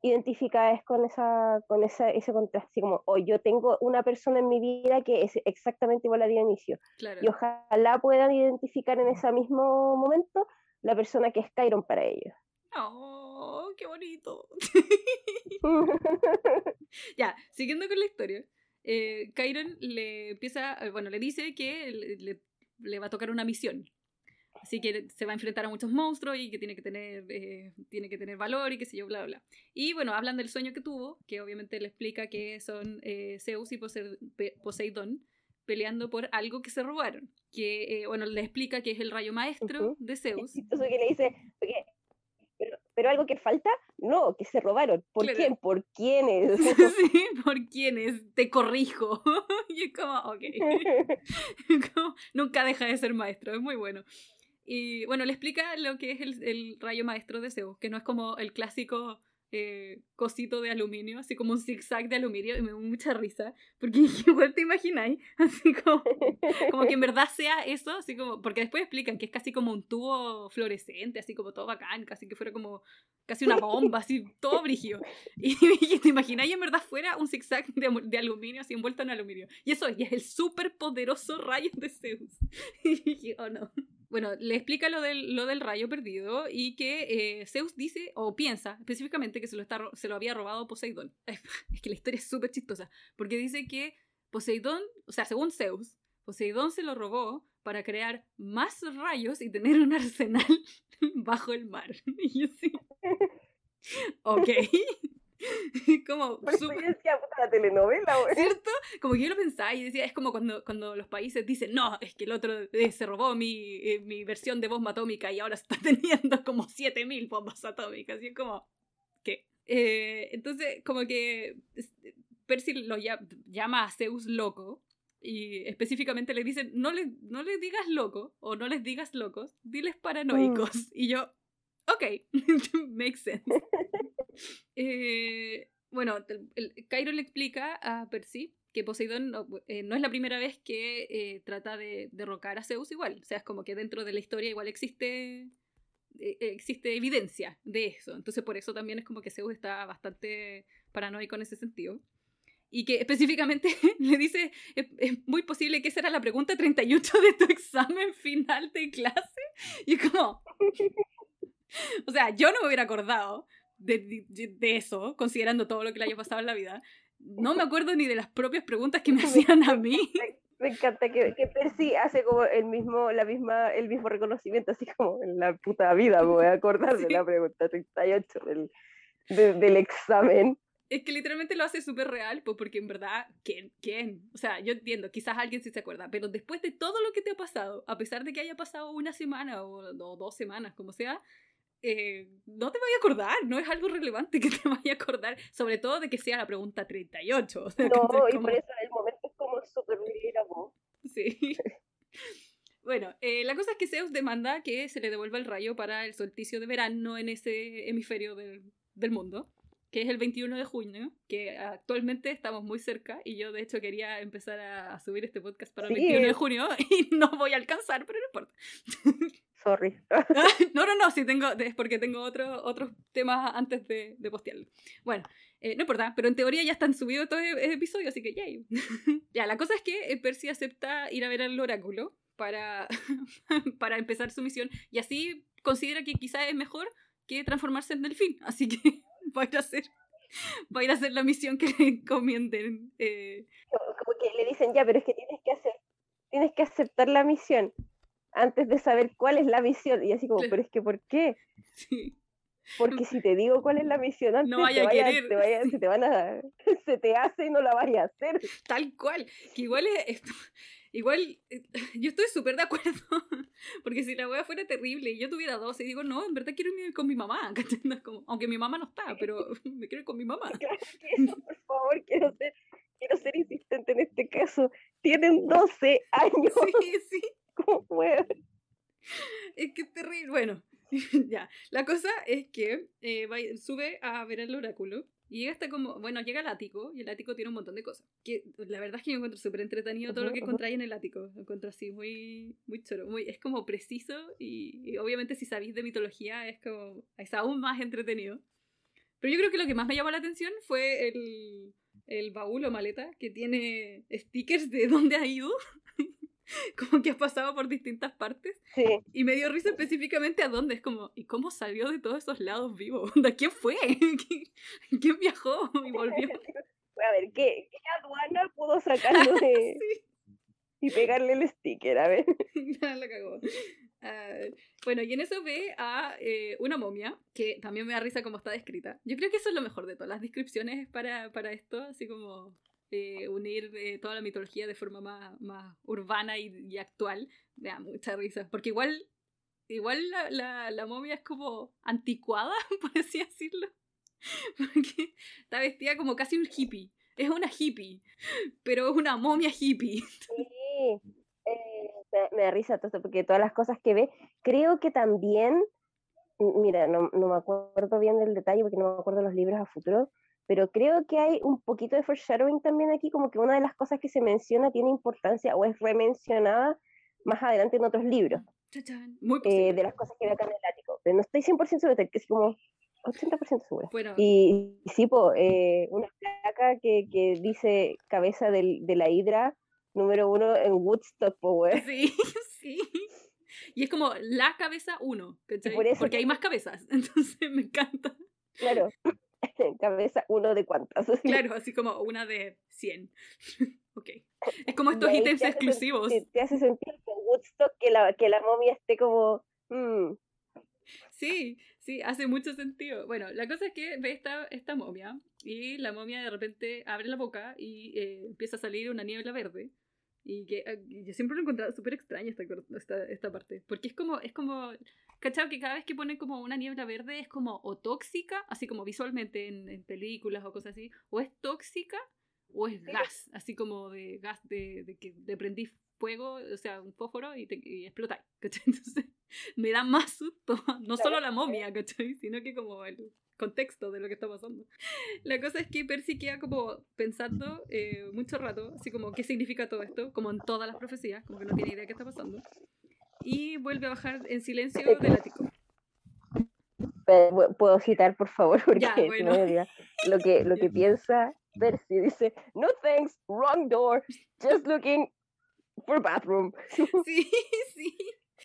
identificadas con, esa, con esa, ese contraste, así como, o yo tengo una persona en mi vida que es exactamente igual a de inicio, claro. y ojalá puedan identificar en ese mismo momento la persona que es Kyron para ellos. ¡Oh, qué bonito! (laughs) (laughs) Ya, siguiendo con la historia, eh, Kyron le empieza, bueno, le dice que le, le- le va a tocar una misión. Así que se va a enfrentar a muchos monstruos y que tiene que tener, eh, tiene que tener valor y qué sé yo, bla, bla. Y bueno, hablan del sueño que tuvo, que obviamente le explica que son eh, Zeus y Pose- Pe- Poseidón peleando por algo que se robaron. Que, eh, bueno, le explica que es el rayo maestro de Zeus. (laughs) Entonces que le dice, "Oye, pero, pero algo que falta, no, que se robaron. ¿Por Claro. quién? ¿Por quiénes? (laughs) sí, ¿por quiénes? Te corrijo. (laughs) y es como, ok. Como, nunca deja de ser maestro, es muy bueno. Y bueno, le explica lo que es el, el rayo maestro de Zeus, que no es como el clásico eh, cosito de aluminio, así como un zigzag de aluminio, y me dio mucha risa, porque (laughs) igual te imagináis, (laughs) así como, como que en verdad sea eso, así como, porque después explican que es casi como un tubo fluorescente, así como todo bacán, casi que fuera como casi una bomba, así todo brígido. (laughs) Y, y te imagináis en verdad fuera un zigzag de, de aluminio, así envuelto en aluminio. Y eso es, y es el súper poderoso rayo de Zeus. Y dije, oh no. Bueno, le explica lo del, lo del rayo perdido y que eh, Zeus dice, o piensa específicamente que se lo, está, se lo había robado Poseidón. (laughs) Es que la historia es súper chistosa, porque dice que Poseidón, o sea, según Zeus, Poseidón se lo robó para crear más rayos y tener un arsenal (laughs) bajo el mar. (laughs) Y yo sí. Ok. (laughs) Como puta, la telenovela, güey. ¿Cierto? Como que yo lo pensaba y decía, es como cuando, cuando los países dicen, no, es que el otro eh, se robó mi, eh, mi versión de bomba atómica y ahora está (laughs) teniendo como 7000 bombas atómicas. Y es como, ¿qué? Eh, entonces, como que Percy lo lla- llama a Zeus loco y específicamente le dicen, no le, no le digas loco o no les digas locos, diles paranoicos. Y yo, ok, (laughs) makes sense. Eh, bueno, el, Cairo le explica a Percy que Poseidón no, eh, es la primera vez que eh, trata de derrocar a Zeus igual. O sea, es como que dentro de la historia igual existe, evidencia de eso. Entonces por eso también es como que Zeus está bastante paranoico en ese sentido. Y que específicamente (laughs) le dice, es, es muy posible que esa era la pregunta 38 de tu examen final de clase. Y como... (laughs) O sea, yo no me hubiera acordado de, de- de eso, considerando todo lo que le haya pasado en la vida. No me acuerdo ni de las propias preguntas que (laughs) me hacían a mí. (laughs) Me encanta que, que Percy hace como el mismo, la misma, el mismo reconocimiento, así como en la puta vida me voy a acordar de Sí. la pregunta 38 del, de- del examen. Es que literalmente lo hace súper real, pues porque en verdad, ¿quién? ¿Quién? O sea, yo entiendo, quizás alguien sí se acuerda, pero después de todo lo que te ha pasado, a pesar de que haya pasado una semana o, o dos semanas, como sea, eh, no te vaya a acordar, no es algo relevante que (laughs) te vaya a acordar, sobre todo de que sea la pregunta 38. o sea, No, y por eso en el momento es como súper. Sí. (laughs) Bueno, eh, la cosa es que Zeus demanda que se le devuelva el rayo para el solsticio de verano en ese hemisferio del, del mundo. Que es el 21 de junio, que actualmente estamos muy cerca y yo de hecho quería empezar a, subir este podcast para el 21 de junio (laughs) y no voy a alcanzar, pero no importa. (laughs) Sorry. no, no, no, sí tengo, es porque tengo otro, otros temas antes de, de postearlo. Bueno, eh, no importa, pero en teoría ya están subidos todos los episodios, así que yay. (laughs) ya, la cosa es que eh, Percy acepta ir a ver al oráculo para, para empezar su misión y así considera que quizás es mejor que transformarse en delfín, así que va a ir a hacer, (laughs) va a, ir a hacer la misión que le encomienden. Eh. Como, que le dicen, ya, pero es que tienes que hacer, tienes que aceptar la misión antes de saber cuál es la misión. Y así como, pero es que ¿por qué? Sí. Porque si te digo cuál es la misión antes, no vaya te, a querer. Te se te van a, (laughs) se te hace y no la vayas a hacer. Tal cual, que igual es, igual eh, (laughs) yo estoy súper de acuerdo, (laughs) porque si la wea fuera terrible y yo tuviera dos y digo, no, en verdad quiero ir con mi mamá, (laughs) Como, aunque mi mamá no está, pero me quiero ir con mi mamá. por favor, quiero ser, quiero ser insistente en este caso. Tienen 12 años. Sí, sí. ¿Cómo puede? Es que es terrible. Bueno, ya. La cosa es que eh, sube a ver el oráculo y llega hasta como, bueno, llega al ático y el ático tiene un montón de cosas. Que la verdad es que yo encuentro súper entretenido todo lo que encontráis en el ático. Lo encuentro así muy, muy choro. Muy, es como preciso y, obviamente si sabéis de mitología es como, es aún más entretenido. Pero yo creo que lo que más me llamó la atención fue el, el baúl o maleta que tiene stickers de (laughs) dónde ha ido. (laughs) como que has pasado por distintas partes. Sí. Y me dio risa específicamente a dónde. Es como, ¿y cómo salió de todos esos lados vivo? (laughs) ¿De quién fue? (laughs) ¿Quién viajó y volvió? A ver, ¿qué, qué aduana pudo sacarlo de... Y pegarle el sticker, a ver. la cagó. Ah, bueno, y en eso ve a eh, una momia, que también me da risa como está descrita. Yo creo que eso es lo mejor de todas las descripciones para, para esto, así como eh, unir eh, toda la mitología de forma más, más urbana y, actual, me da mucha risa. Porque igual, igual la, momia es como anticuada, (laughs) por así decirlo. (laughs) Porque está vestida como casi un hippie. Es una hippie, pero es una momia hippie. (laughs) Sí, eh, me, da risa todo esto, porque todas las cosas que ve, creo que también, mira, no, no me acuerdo bien del detalle porque no me acuerdo los libros a futuro, pero creo que hay un poquito de foreshadowing también aquí, como que una de las cosas que se menciona tiene importancia o es remencionada más adelante en otros libros. Muy eh, de las cosas que ve acá en el ático. Pero no estoy 100% segura, que es como 80% segura. Y, sí, eh, una placa que, que, dice cabeza del, de la hidra número uno en Woodstock, pues, (laughs) Sí, sí. Y es como la cabeza uno, Porque hay más cabezas, (laughs) entonces me encanta. Claro, (laughs) cabeza uno de cuántas. (laughs) Claro, así como una de 100. (laughs) ok. Es como estos ítems exclusivos. te, hace sentir con Woodstock que la, que la momia esté como... Mm. Sí, sí, hace mucho sentido. Bueno, la cosa es que ve esta, esta momia y la momia de repente abre la boca y eh, empieza a salir una niebla verde. Y que eh, yo siempre lo he encontrado súper extraña esta, esta, esta, parte. Porque es como, es como, ¿cachado? Que cada vez que ponen como una niebla verde es como o tóxica, así como visualmente en, películas o cosas así, o es tóxica o es gas, así como de gas de, de que le prendí fuego, o sea, un fósforo y, te, y explotáis, ¿cachai? (laughs) Entonces me da más susto, (laughs) no solo la momia, ¿cachai? Sino que como el, contexto de lo que está pasando. La cosa es que Percy queda como pensando eh, mucho rato, así como qué significa todo esto, como en todas las profecías, como que no tiene idea de qué está pasando. Y vuelve a bajar en silencio del ático. ¿Puedo citar, por favor? (laughs) Porque lo que, lo que piensa Percy dice, no thanks, wrong door, just looking for bathroom. (laughs) Sí, (laughs) sí.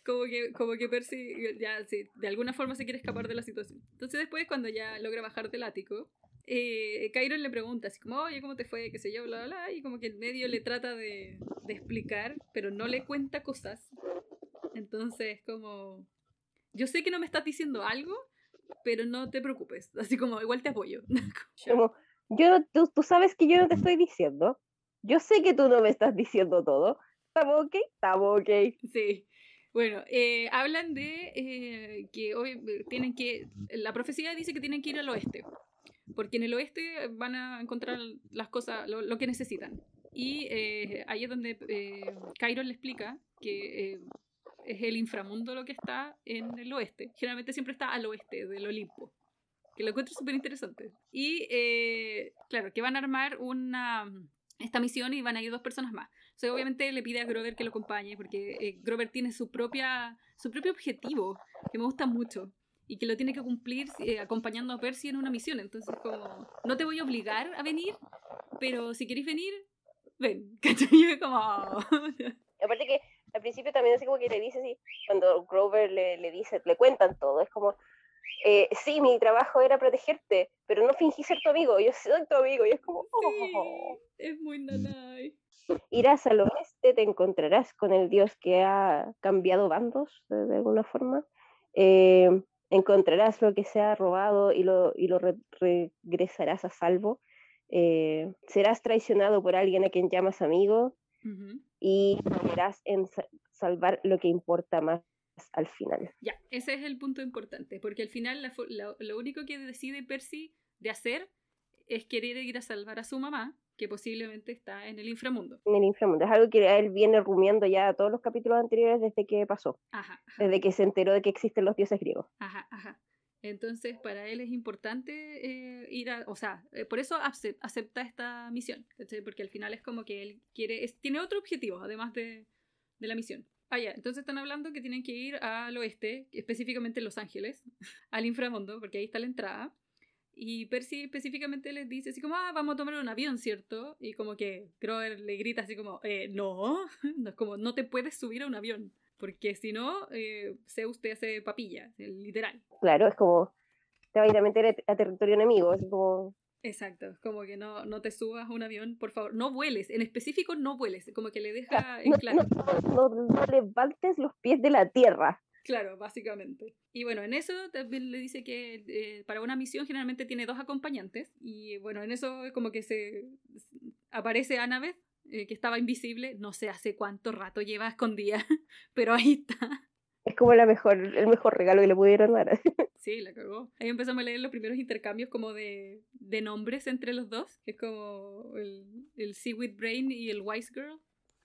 Como que, como que Percy ya, sí, de alguna forma se quiere escapar de la situación. Entonces después, cuando ya logra bajar del ático, eh, Kyron le pregunta así como, oye, ¿cómo te fue? qué sé yo, bla, bla, bla. Y como que en medio le trata de, de explicar, pero no le cuenta cosas. Entonces, como, yo sé que no me estás diciendo algo, pero no te preocupes. (laughs) Así como, igual te apoyo. como, yo, tú, tú sabes que yo no te estoy diciendo. Yo sé que tú no me estás diciendo todo. ¿Estamos ok? Estamos ok. Sí. Bueno, eh, hablan de eh, que hoy tienen que. La profecía dice que tienen que ir al oeste. Porque en el oeste van a encontrar las cosas, lo, que necesitan. Y eh, ahí es donde eh, Cairo le explica que es el inframundo lo que está en el oeste. Generalmente siempre está al oeste del Olimpo. que lo encuentro súper interesante. Y, eh, claro, que van a armar una esta misión y van a ir dos personas más. O sea, obviamente le pide a Grover que lo acompañe porque eh, Grover tiene su, propia, su propio objetivo, que me gusta mucho, y que lo tiene que cumplir eh, acompañando a Percy en una misión. Entonces, como, no te voy a obligar a venir, pero si queréis venir, ven. (laughs) ¿Cachai? Como... Aparte que al principio también así como que le dice así, cuando Grover le, le dice, le cuentan todo, es como, eh, sí, mi trabajo era protegerte, pero no fingí ser tu amigo, yo soy tu amigo, y es como, oh. es muy nanay. Irás al oeste, te encontrarás con el dios que ha cambiado bandos de, alguna forma. Eh, encontrarás lo que se ha robado y lo, y lo regresarás a salvo. Eh, serás traicionado por alguien a quien llamas amigo y lograrás en salvar lo que importa más al final. Ya, ese es el punto importante, porque al final lo único que decide Percy de hacer es querer ir a salvar a su mamá, que posiblemente está en el inframundo. En el inframundo, es algo que él viene rumiando ya todos los capítulos anteriores desde que pasó, ajá, desde que se enteró de que existen los dioses griegos. Ajá, ajá. Entonces, para él es importante eh, ir a, o sea, eh, por eso acepta esta misión, porque al final es como que él quiere, tiene otro objetivo, además de, de la misión. Ah, ya, entonces están hablando que tienen que ir al oeste, específicamente Los Ángeles, (laughs) al inframundo, porque ahí está la entrada. Y Percy específicamente les dice así como, ah, vamos a tomar un avión, ¿cierto? Y como que Grover le grita así como, eh, no, (laughs) no, es como, no te puedes subir a un avión, porque si no, eh, Zeus te hace papilla, literal. Claro, es como, te va a ir a meter a territorio enemigo, es como, Exacto, como que no, no te subas a un avión, por favor, no vueles, en específico no vueles, como que le deja en claro. No, no, levantes los pies de la tierra. Claro, básicamente. Y bueno, en eso también le dice que eh, para una misión generalmente tiene dos acompañantes. Y bueno, en eso es como que se aparece Annabeth, eh, que estaba invisible, no sé hace cuánto rato lleva escondida, (laughs) pero ahí está. Es como la mejor, el mejor regalo que le pudieron dar. (laughs) Sí, la cagó. Ahí empezamos a leer los primeros intercambios como de, de nombres entre los dos, es como el, el Seaweed Brain y el Wise Girl.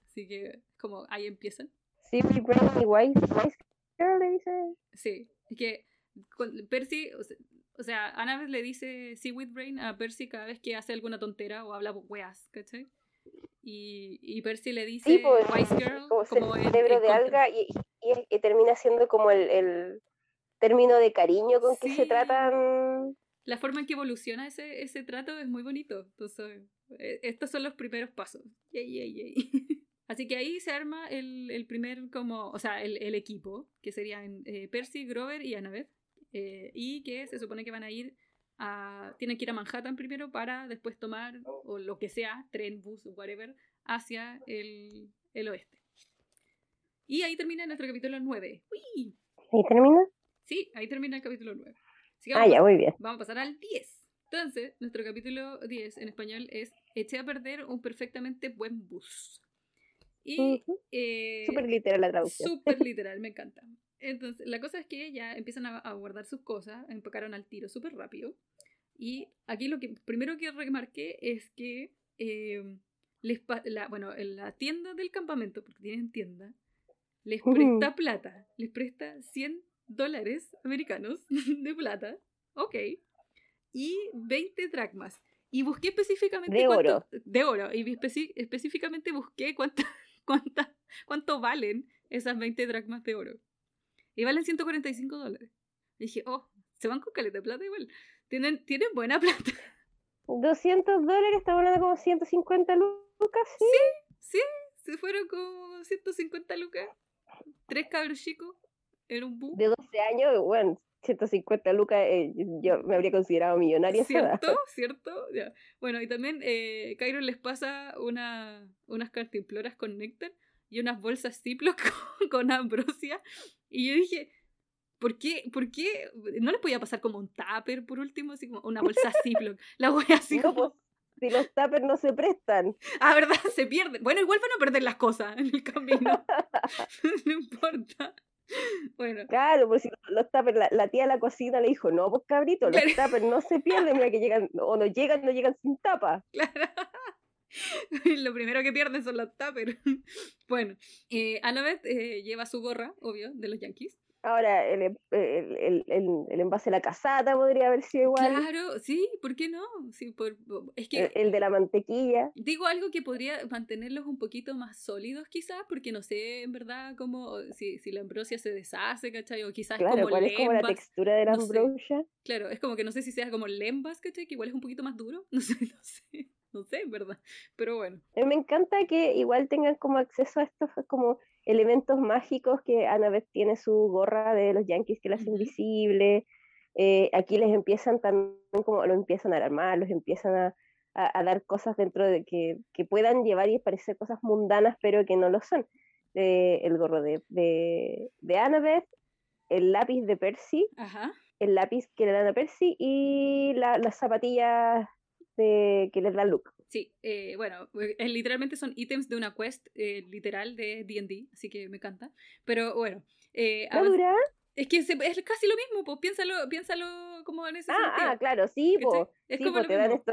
Así que como ahí empiezan. Seaweed Brain y Wise, Girl le dice. Sí, es que Percy, o sea, Ana vez le dice Seaweed Brain a Percy cada vez que hace alguna tontera o habla weas, ¿cachai? Y, y Percy le dice pues, Wise Girl como, el cerebro de alga y, y, termina siendo como el, el, término de cariño con que se tratan. La forma en que evoluciona ese, ese trato es muy bonito. Entonces, eh, estos son los primeros pasos. (laughs) Así que ahí se arma el, el, primer como, o sea, el, el equipo, que serían eh, Percy, Grover y Annabeth, eh, y que se supone que van a ir a, tienen que ir a Manhattan primero para después tomar, o lo que sea, tren, bus, whatever, hacia el, el oeste. Y ahí termina nuestro capítulo 9. ¡Uy! ¿Ahí termina? Sí, ahí termina el capítulo 9. ah, ya, muy bien. Vamos a pasar al 10. Entonces, nuestro capítulo 10 en español es Eché a perder un perfectamente buen bus. Y. Eh, súper literal la traducción. Súper (laughs) literal, me encanta. Entonces, la cosa es que ya empiezan a, guardar sus cosas, empacaron al tiro súper rápido. Y aquí lo que primero que remarqué es que eh, les la, bueno, en la tienda del campamento, porque tienen tienda, les presta plata, les presta 100 dólares americanos (laughs) de plata, ok, y 20 dracmas. Y busqué específicamente de cuánto, oro. De oro. Y específicamente busqué cuánto, cuánta, cuánto valen esas 20 dracmas de oro. Y valen 145 dólares. Y dije, oh, se van con caleta de plata igual. Tienen, tienen buena (laughs) plata. 200 dólares, estamos hablando como 150 lucas, ¿sí? Sí, sí, se fueron como 150 lucas. Tres cabros chicos en un bus. De 12 años, bueno, 150 lucas, eh, yo me habría considerado millonaria. ¿Cierto? (laughs) ¿Cierto? Ya. Bueno, y también eh, Cairo les pasa una, unas cartimploras con néctar y unas bolsas Ziploc (laughs) con, con, ambrosia. Y yo dije, ¿por qué, ¿por qué no les podía pasar como un tupper por último? Así como una bolsa (laughs) Ziploc. La voy así como... Pues, si los tuppers no se prestan. Ah, ¿verdad? Se pierden. Bueno, igual van a perder las cosas en el camino. no importa. (laughs) Bueno. Claro, pues si los tuppers, la, tía de la cocina le dijo, no, pues cabrito, los tuppers no se pierden, mira que llegan, o no llegan, no llegan sin tapa. (laughs) Claro. (laughs) Lo primero que pierden son los tuppers. Bueno, eh, Annabeth eh, lleva su gorra, obvio, de los Yankees. Ahora, el, el, el, el, envase de la casata podría haber sido igual. Claro, sí, ¿por qué no? Sí, por, es que, el, de la mantequilla. Digo algo que podría mantenerlos un poquito más sólidos quizás, porque no sé en verdad cómo, si, si la ambrosia se deshace, ¿cachai? O quizás claro, como ¿cuál es como la textura de la ambrosia? Claro, es como que no sé si sea como lembas, ¿cachai? Que igual es un poquito más duro, (laughs) no sé, no sé, no sé, en verdad, pero bueno. me encanta que igual tengan como acceso a estos como elementos mágicos que Annabeth tiene su gorra de los Yankees que la hace invisible. Eh, aquí les empiezan también como lo empiezan a armar, los empiezan a, a, dar cosas dentro de que, que, puedan llevar y parecer cosas mundanas, pero que no lo son. Eh, el gorro de, de, de, Annabeth, el lápiz de Percy, el lápiz que le dan a Percy y las zapatillas de, que les da Luke. Sí, eh, bueno, eh, literalmente son ítems de una quest eh, literal de D&D, así que me encanta. Pero bueno. Eh, es que es casi lo mismo, pues piénsalo, piénsalo como en ese ah, sentido. Ah, claro, sí, pues. Es como te dan esto,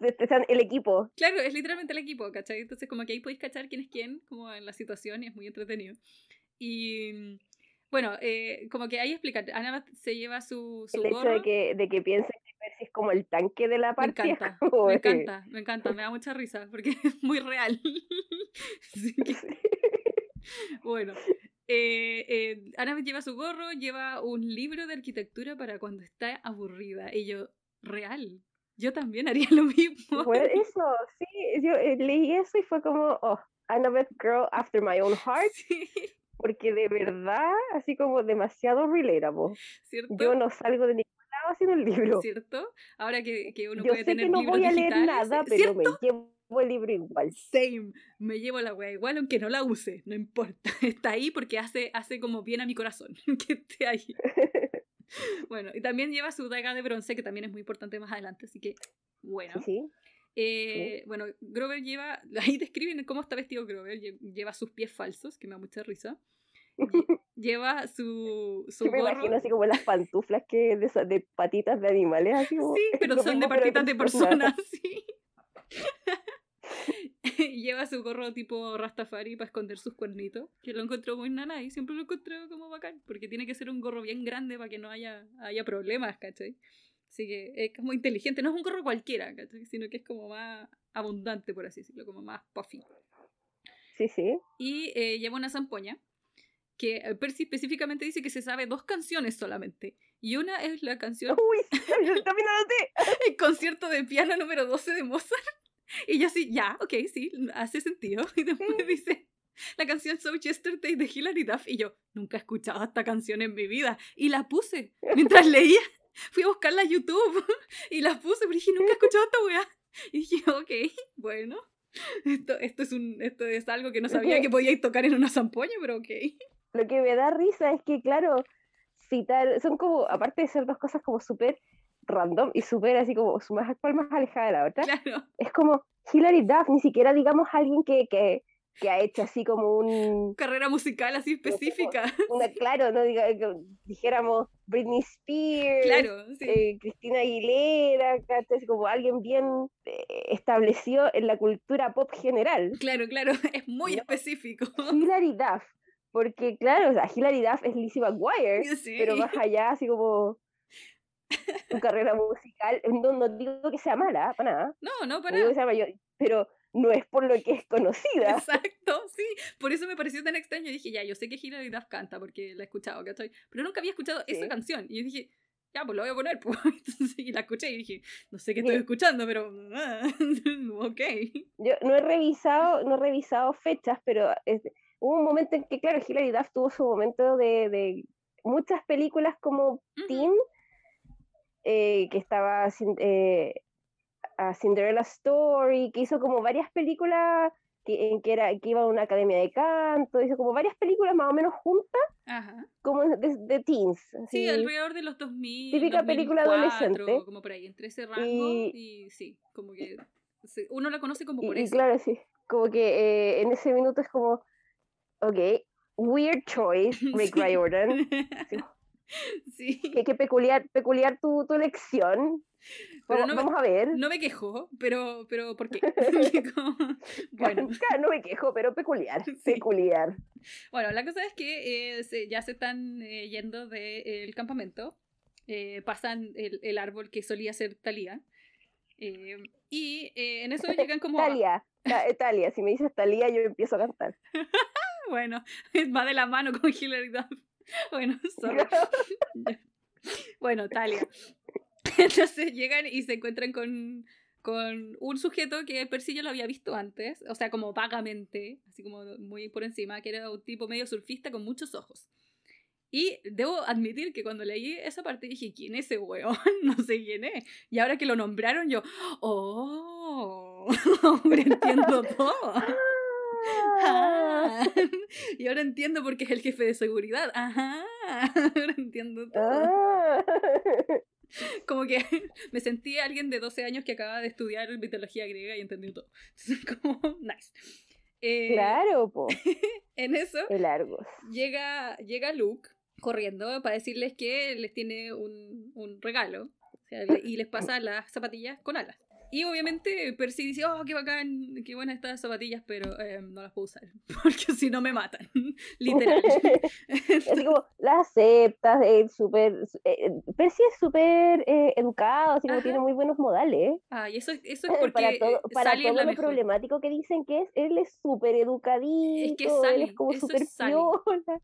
te dan el equipo. Claro, es literalmente el equipo, ¿cachai? Entonces como que ahí podéis cachar quién es quién, como en la situación, y es muy entretenido. Y bueno, eh, como que ahí explica, Ana se lleva su, su El hecho de que, de que piensen es como el tanque de la partida. (laughs) Me encanta, me encanta, me encanta, me da mucha risa, porque (laughs) es muy real. (laughs) bueno, eh, eh, Ana lleva su gorro, lleva un libro de arquitectura para cuando está aburrida. Y yo, real, yo también haría lo mismo. Bueno, eso, sí, yo eh, leí eso y fue como, oh, Annabeth Girl After My Own Heart. Sí porque de verdad, así como demasiado relatable. ¿Cierto? Yo no salgo de lado haciendo el libro. ¿Cierto? Ahora que, que uno Yo puede sé tener que no voy a leer nada, pero me llevo el libro igual. Same, me llevo la wea igual aunque no la use, no importa. (laughs) Está ahí porque hace, hace como bien a mi corazón (laughs) que esté ahí. (laughs) bueno, y también lleva su daga de bronce, que también es muy importante más adelante, así que bueno. Sí. Eh, bueno, Grover lleva, ahí describen cómo está vestido Grover, lleva sus pies falsos, que me da mucha risa. (laughs) Lleva su, su Yo me imagino así como las pantuflas que de, de patitas de animales. Así sí, pero son de patitas de personas, (laughs) sí. (laughs) lleva su gorro tipo Rastafari para esconder sus cuernitos, que lo encontró muy nana y siempre lo encontré como bacán, porque tiene que ser un gorro bien grande para que no haya, haya problemas, ¿cachai? Así que es como inteligente, no es un gorro cualquiera, sino que es como más abundante, por así decirlo, como más puffy. Sí, sí. Y eh, lleva una zampoña, que eh, Percy específicamente dice que se sabe dos canciones solamente. Y una es la canción... (laughs) ¡Uy! (laughs) ¡También (laughs) El concierto de piano número 12 de Mozart. Y yo así, ya, ok, sí, hace sentido. Y después dice la canción So Yesterday de Hilary Duff. Y yo, nunca he escuchado esta canción en mi vida. Y la puse mientras leía. Fui a buscarla a YouTube y la puse, pero dije, nunca he escuchado esta weá. Y dije, ok, bueno. Esto, esto, es un, esto es algo que no sabía que podía tocar en una zampoña, pero ok. Lo que me da risa es que, claro, citar, son como, aparte de ser dos cosas como súper random y súper así como su más actual más alejada de la otra, claro. es como Hilary Duff, ni siquiera digamos alguien que, que, que ha hecho así como un... Carrera musical así específica. Una, (laughs) claro, no Diga, dijéramos Britney Spears, claro, eh, Cristina Aguilera, como alguien bien eh, establecido en la cultura pop general. Claro, claro, (laughs) es muy específico. Hilary Duff, porque claro, o sea, Hilary Duff es Lizzie McGuire, (laughs) pero más allá, así como (laughs) su carrera musical, no, no digo que sea mala, para nada. No, no, para nada. pero no es por lo que es conocida. Exacto, sí. Por eso me pareció tan extraño. Dije, ya, yo sé que Hilary Duff canta porque la he escuchado, ¿cachai? Pero nunca había escuchado esa canción. Y yo dije, ya, pues lo voy a poner. (laughs) Pues. y la escuché y dije, no sé qué estoy escuchando, pero ah, ok. Yo no he revisado, no he revisado fechas, pero hubo un momento en que, claro, Hilary Duff tuvo su momento de, de muchas películas como Teen, eh, que estaba eh, a Cinderella Story, que hizo como varias películas que, en que, era, que iba a una academia de canto, hizo como varias películas más o menos juntas, como de, teens. Sí, alrededor de los 2000. Típica película adolescente. Como por ahí, entre ese rango y, sí, como que uno la conoce como por y, eso. claro, sí, como que eh, en ese minuto es como, ok, weird choice, (laughs) Rick sí. Riordan. (laughs) Sí. Qué, peculiar, peculiar tu, tu elección. Pero vamos, no, vamos, a ver. No me quejo, pero, pero ¿por qué? (laughs) bueno. no me quejo, pero peculiar. Peculiar. Bueno, la cosa es que eh, ya se están eh, yendo del campamento. Eh, pasan el, el, árbol que solía ser Talía. y en eso llegan como. Talía, Talía. Si me dices Talía, yo empiezo a cantar. Bueno, (laughs) va de la mano con Hilary Duff. (laughs) Bueno, sorry. (laughs) bueno, Talia. Entonces llegan y se encuentran con, con un sujeto que per sí yo lo había visto antes, o sea, como vagamente, así como muy por encima, que era un tipo medio surfista con muchos ojos. Y debo admitir que cuando leí esa parte dije, ¿quién es ese weón? No sé quién es. Y ahora que lo nombraron yo, ¡oh! Ahora entiendo todo. Ah. (laughs) Y ahora entiendo por qué es el jefe de seguridad. Ajá. (laughs) Ahora entiendo todo. Ah. (laughs) Como que me sentí alguien de 12 años que acaba de estudiar mitología griega y entendió todo. como, nice. Eh, claro, po. en eso El Argos. Llega, llega Luke corriendo para decirles que les tiene un, un regalo y les pasa las zapatillas con alas. Y obviamente Percy dice, oh, qué bacán, qué buenas estas zapatillas, pero eh, no las puedo usar, (laughs) porque si no me matan, (laughs) literal. Así como, las aceptas, es súper, eh, Percy es súper eh, educado, así como tiene muy buenos modales. Ah, y eso, eso es (laughs) porque para todo, para todo lo problemático que dicen que es, él es súper educadito, es que Sally, él es como súper.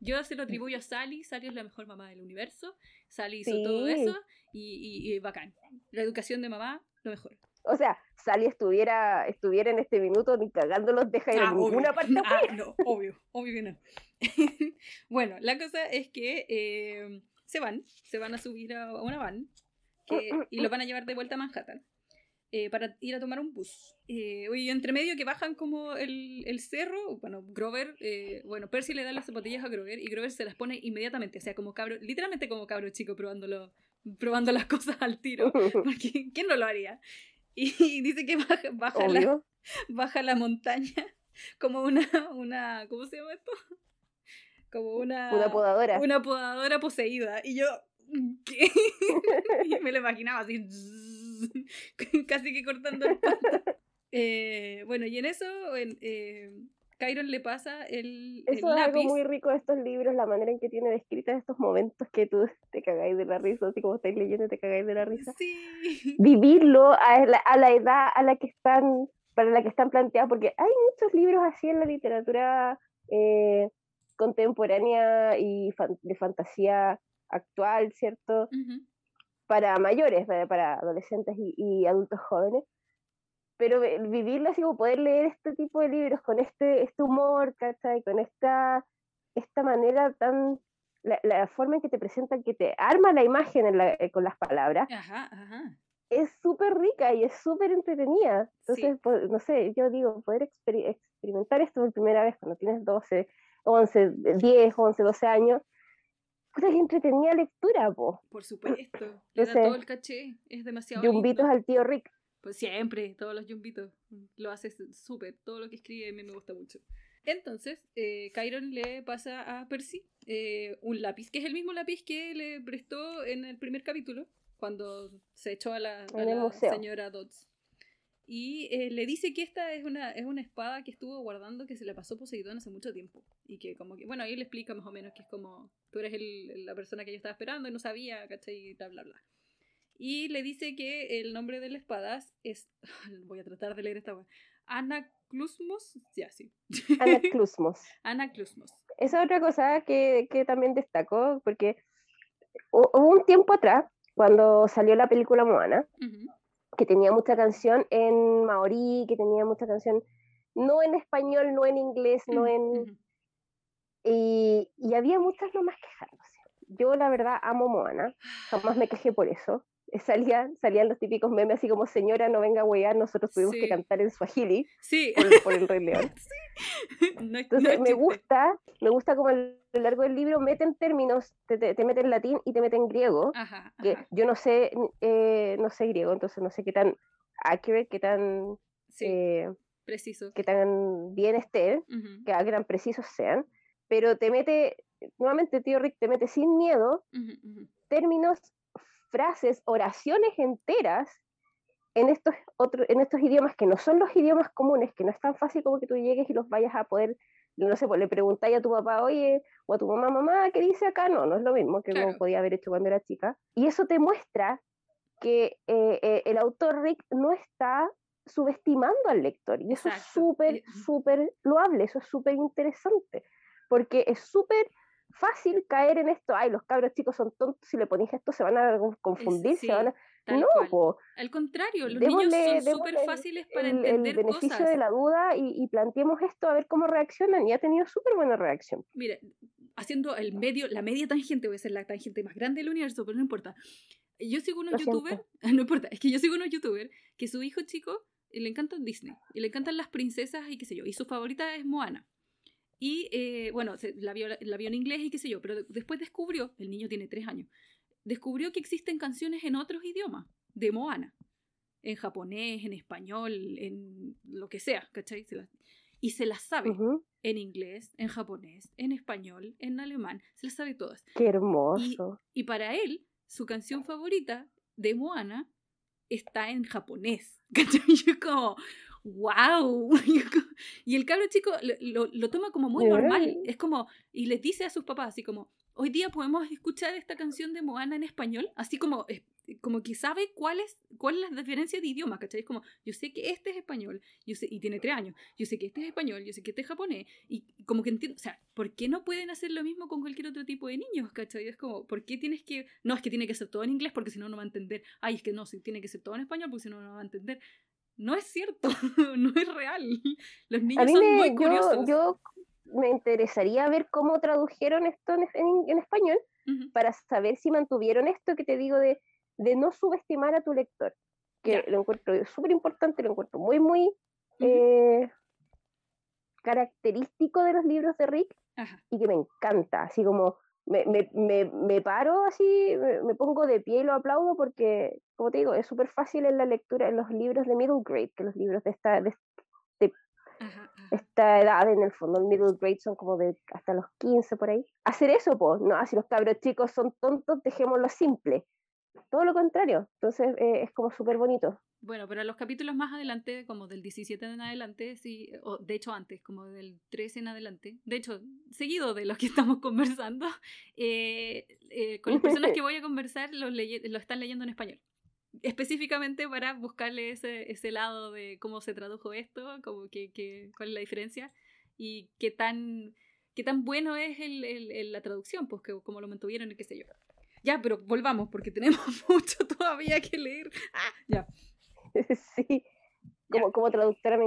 Yo se lo atribuyo a Sally, Sally es la mejor mamá del universo, Sally hizo todo eso, y, y, y bacán. La educación de mamá, lo mejor o sea, Sally estuviera, estuviera en este minuto ni cagándolos deja ir ah, en ninguna parte. Ah, no, obvio, obvio que no. (laughs) bueno, la cosa es que eh, se van, se van a subir a una van y lo van a llevar de vuelta a Manhattan. Eh, para ir a tomar un bus. Eh, y entre medio que bajan como el, el cerro, bueno, Grover, eh, bueno, Percy le da las zapatillas a Grover y Grover se las pone inmediatamente, o sea, como cabro, literalmente como cabro chico probándolo, probando las (laughs) cosas al tiro. (laughs) ¿Quién no lo haría? Y (laughs) dice que baja, baja, la, (laughs) baja la montaña (laughs) como una, una, ¿cómo se llama esto? Como una... Una podadora. Una podadora poseída. Y yo, ¿qué? y me lo imaginaba así, casi que cortando el pato. Eh, bueno, y en eso, en, eh, Kyron le pasa el, Eso es algo muy rico de estos libros, la manera en que tiene descritas estos momentos que tú (laughs) te cagáis de la risa, así como estáis leyendo te cagáis de la risa. Sí. (laughs) Vivirlo a la, a la edad a la que están, para la que están planteados, porque hay muchos libros así en la literatura eh, contemporánea y de fantasía actual, ¿cierto? Para mayores, para, adolescentes y adultos jóvenes pero vivirlo así como poder leer este tipo de libros con este, este humor, ¿cachai? Con esta, esta manera tan, la, forma en que te presentan, que te arma la imagen eh, con las palabras, es súper rica y es súper entretenida. Entonces, pues, no sé, yo digo, poder experimentar esto por primera vez cuando tienes 12, 11, 10, 11, 12 años, puta que entretenida lectura, po. Por supuesto, le da todo el caché, es demasiado. Yumbitos al tío Rick. Pues siempre, todos los jumbitos. Lo hace súper. Todo lo que escribe a mí me gusta mucho. Entonces, eh, Kyron le pasa a Percy eh, un lápiz, que es el mismo lápiz que le prestó en el primer capítulo, cuando se echó a la, señora Dodds. Y eh, le dice que esta es una, es una espada que estuvo guardando que se le pasó Poseidón hace mucho tiempo. Y que como que, bueno, ahí le explica más o menos que es como, tú eres el, la persona que yo estaba esperando y no sabía, ¿cachai? Y bla, bla, bla. Y le dice que el nombre de la espada es. (laughs) Voy a tratar de leer esta web. Anaclusmos. Ya, sí. Anaclusmos. (laughs) Anaclusmos. Esa es otra cosa que, que también destaco, porque hubo un tiempo atrás, cuando salió la película Moana, que tenía mucha canción en maorí, que tenía mucha canción no en español, no en inglés, no en. y, y, había muchas nomás quejándose. Yo, la verdad, amo Moana, jamás me quejé por eso. (laughs) salían, salían los típicos memes así como señora no venga a huear, nosotros tuvimos que cantar en Swahili sí. por, el Rey León. (laughs) (laughs) Entonces me gusta, me gusta como a lo largo del libro meten términos, te, te, meten latín y te meten griego, que yo no sé, eh, no sé griego, entonces no sé qué tan accurate, qué tan eh, preciso, qué tan bien esté, que, que tan precisos sean, pero te mete, nuevamente tío Rick te mete sin miedo términos frases, oraciones enteras en estos, otros en estos idiomas que no son los idiomas comunes, que no es tan fácil como que tú llegues y los vayas a poder, no sé, pues le preguntáis a tu papá, oye, o a tu mamá, mamá, ¿qué dice acá? No, no es lo mismo que como podía haber hecho cuando era chica. Y eso te muestra que eh, eh, el autor Rick no está subestimando al lector. Y eso es súper, eh, súper loable, eso es súper interesante, porque es súper fácil caer en esto, ay, los cabros chicos son tontos, si le ponéis esto se van a confundir, se van a no, Al contrario, los niños son súper fáciles para entender el beneficio de la duda y, y, planteemos esto a ver cómo reaccionan y ha tenido súper buena reacción. Mire, haciendo el medio, la media tangente, voy a ser la tangente más grande del universo, pero no importa. Yo sigo unos youtubers, (laughs) no importa, es que yo sigo unos youtubers que su hijo chico le encanta Disney y le encantan las princesas y qué sé yo, y su favorita es Moana. Y eh, bueno, la vio, la vio en inglés y qué sé yo, pero después descubrió, el niño tiene tres años, descubrió que existen canciones en otros idiomas de Moana. En japonés, en español, en lo que sea, ¿cachai? y se las sabe en inglés, en japonés, en español, en alemán, se las sabe todas. Qué hermoso. Y, para él, su canción favorita de Moana está en japonés. (laughs) ¿Cachai? Yo como, wow. (laughs) y el cabro chico lo, lo, toma como muy normal. Es como, y les dice a sus papás así como, hoy día podemos escuchar esta canción de Moana en español, así como, como que sabe cuál es, cuál es la diferencia de idioma, ¿cachai? Es como, yo sé que este es español, yo sé, y tiene tres años, yo sé que este es español, yo sé que este es japonés, y como que entiendo, o sea, ¿por qué no pueden hacer lo mismo con cualquier otro tipo de niños, ¿cachai? Es como, ¿por qué tienes que, no, es que tiene que ser todo en inglés porque si no, no va a entender, ay, es que no, si tiene que ser todo en español porque si no, no va a entender. No es cierto, (laughs) no es real. Los niños son muy curiosos. Yo, me interesaría ver cómo tradujeron esto en, español para saber si mantuvieron esto que te digo de, de no subestimar a tu lector, que lo encuentro súper importante, lo encuentro muy, muy eh, característico de los libros de Rick y que me encanta, así como me, me, me, me paro así, me, pongo de pie y lo aplaudo porque, como te digo, es súper fácil en la lectura, en los libros de middle grade, que los libros de esta, de, esta edad, en el fondo, el middle grade son como de hasta los 15 por ahí. Hacer eso, pues, no, si los cabros chicos son tontos, dejémoslo simple. Todo lo contrario, entonces eh, es como súper bonito. Bueno, pero los capítulos más adelante, como del 17 en adelante, sí, o de hecho antes, como del 13 en adelante, de hecho, seguido de los que estamos (laughs) conversando, eh, eh, con las personas que (laughs) voy a conversar lo, lo están leyendo en español específicamente para buscarle ese, ese lado de cómo se tradujo esto, como que, que, cuál es la diferencia y qué tan, qué tan bueno es el, el, la traducción, pues que, como lo mantuvieron y qué sé yo. Ya, pero volvamos porque tenemos (laughs) mucho todavía que leer. Ah, ya. (laughs) Sí, como, como traductora me,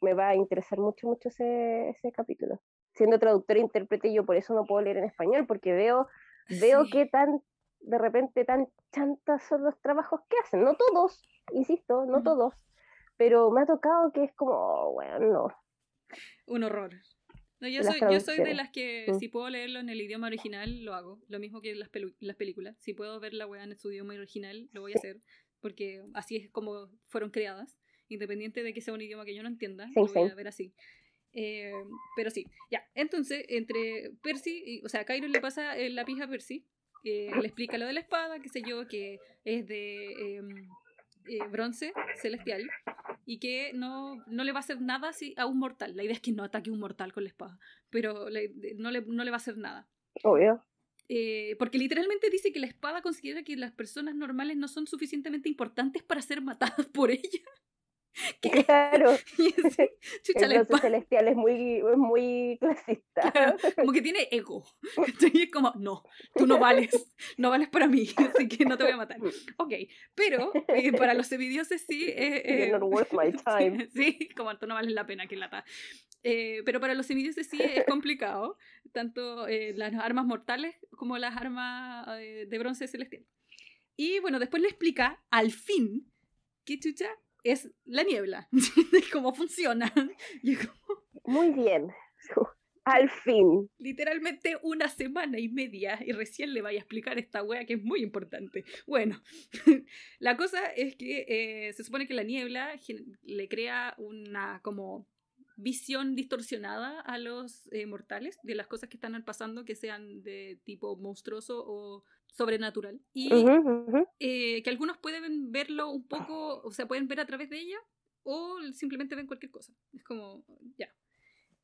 me, va a interesar mucho, mucho ese, ese capítulo. Siendo traductora e intérprete, yo por eso no puedo leer en español, porque veo, veo qué tan de repente tan chantas son los trabajos que hacen. No todos, insisto, no todos, pero me ha tocado que es como, bueno, no. Un horror. No, yo, soy, yo soy de las que si puedo leerlo en el idioma original, lo hago. Lo mismo que las, las películas. Si puedo ver la weá en su idioma original, lo voy a hacer. Porque así es como fueron creadas. Independiente de que sea un idioma que yo no entienda, lo voy a ver así. Eh, pero sí, ya. Entonces, entre Percy, y, o sea, Cairo le pasa la pija a Percy le explica lo de la espada, qué sé yo, que es de em, eh, bronce celestial y que no, no, le va a hacer nada si, a un mortal. La idea es que no ataque a un mortal con la espada, pero no, le, no, le, va a hacer nada. Obvio. Eh, porque literalmente dice que la espada considera que las personas normales no son suficientemente importantes para ser matadas (laughs) por ella. (laughs) Claro. (laughs) (laughs) el celestial es muy, muy clasista. como que tiene ego. Y es como, no, tú no vales, no vales para mí, así que no te voy a matar. Ok, pero eh, para los semidioses sí. Eh, not worth my time. Sí, como tú no vales la pena que lata. Eh, pero para los semidioses sí es complicado, tanto eh, las armas mortales como las armas de bronce celestial. Y bueno, después le explica al fin que chucha es la niebla, (laughs) cómo funciona. (laughs) Muy bien, (laughs) al fin. Literalmente una semana y media y recién le voy a explicar esta wea que es muy importante. Bueno, la cosa es que eh, se supone que la niebla le crea una como visión distorsionada a los eh, mortales de las cosas que están pasando que sean de tipo monstruoso o sobrenatural y eh, que algunos pueden verlo un poco, o sea, pueden ver a través de ella o simplemente ven cualquier cosa. Es como, ya.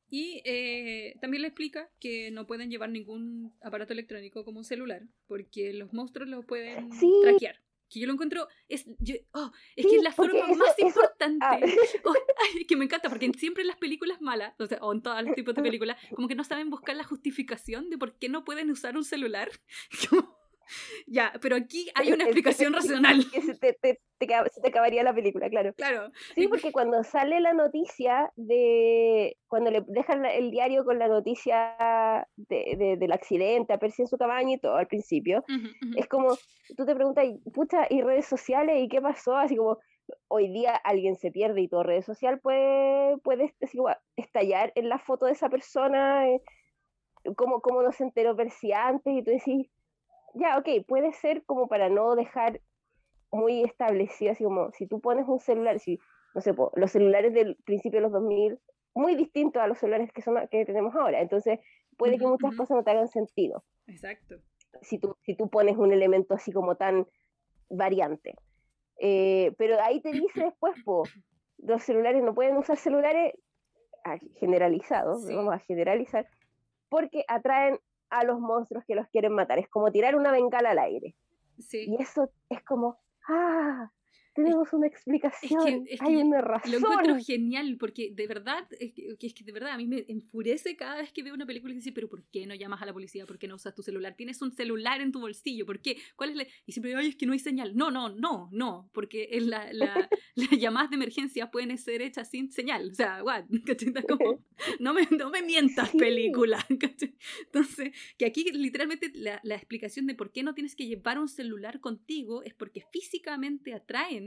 Y eh, también le explica que no pueden llevar ningún aparato electrónico como un celular, porque los monstruos lo pueden traquear. Que yo lo encuentro, es, oh, es que es la forma (laughs) más importante. Ah. Oh, que me encanta, porque siempre en las películas malas, o, sea, o en todos los tipos de (laughs) películas, como que no saben buscar la justificación de por qué no pueden usar un celular. (laughs) (laughs) Ya, pero aquí hay una explicación racional. se te, te, se te acabaría la película, claro. Claro. Sí, porque cuando sale la noticia de. Cuando le dejan el diario con la noticia de, del accidente a Percy en su cabaña y todo al principio, es como. Tú te preguntas, pucha, ¿y redes sociales? ¿Y qué pasó? Así como. Hoy día alguien se pierde y todo redes social puede, puede estallar en la foto de esa persona, eh, como, como no se enteró Percy antes, y tú decís, ya, ok, puede ser como para no dejar muy establecido, así como si tú pones un celular, si, no sé, los celulares del principio de los 2000, muy distintos a los celulares que, son, que tenemos ahora, entonces puede que muchas cosas no te hagan sentido. Exacto. Si tú, si tú pones un elemento así como tan variante. Eh, pero ahí te dice después, po, los celulares no pueden usar celulares ah, generalizados, vamos a generalizar, porque atraen a los monstruos que los quieren matar. Es como tirar una bengala al aire. Y eso es como, ah, tenemos una explicación, hay una razón. Lo encuentro genial, porque de verdad, es que, es que, de verdad a mí me enfurece cada vez que veo una película y dice, pero ¿por qué no llamas a la policía? ¿Por qué no usas tu celular? Tienes un celular en tu bolsillo, ¿por qué? ¿Cuál es la...? Y siempre, ay, es que no hay señal. No, no, no, no, porque la, la, (laughs) las llamadas de emergencia pueden ser hechas sin señal. O sea, what? (laughs) Como, no, me, no me mientas, película. (laughs) Entonces, que aquí literalmente la, la explicación de por qué no tienes que llevar un celular contigo es porque físicamente atraen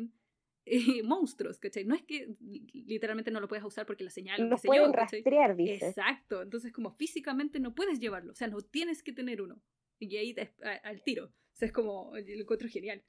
eh, (laughs) monstruos, ¿cachai? No es que literalmente no lo puedes usar porque la señal... No pueden rastrear, dice. Exacto, entonces como físicamente no puedes llevarlo, o sea, no tienes que tener uno. Y ahí al tiro, o sea, es como, lo encuentro genial.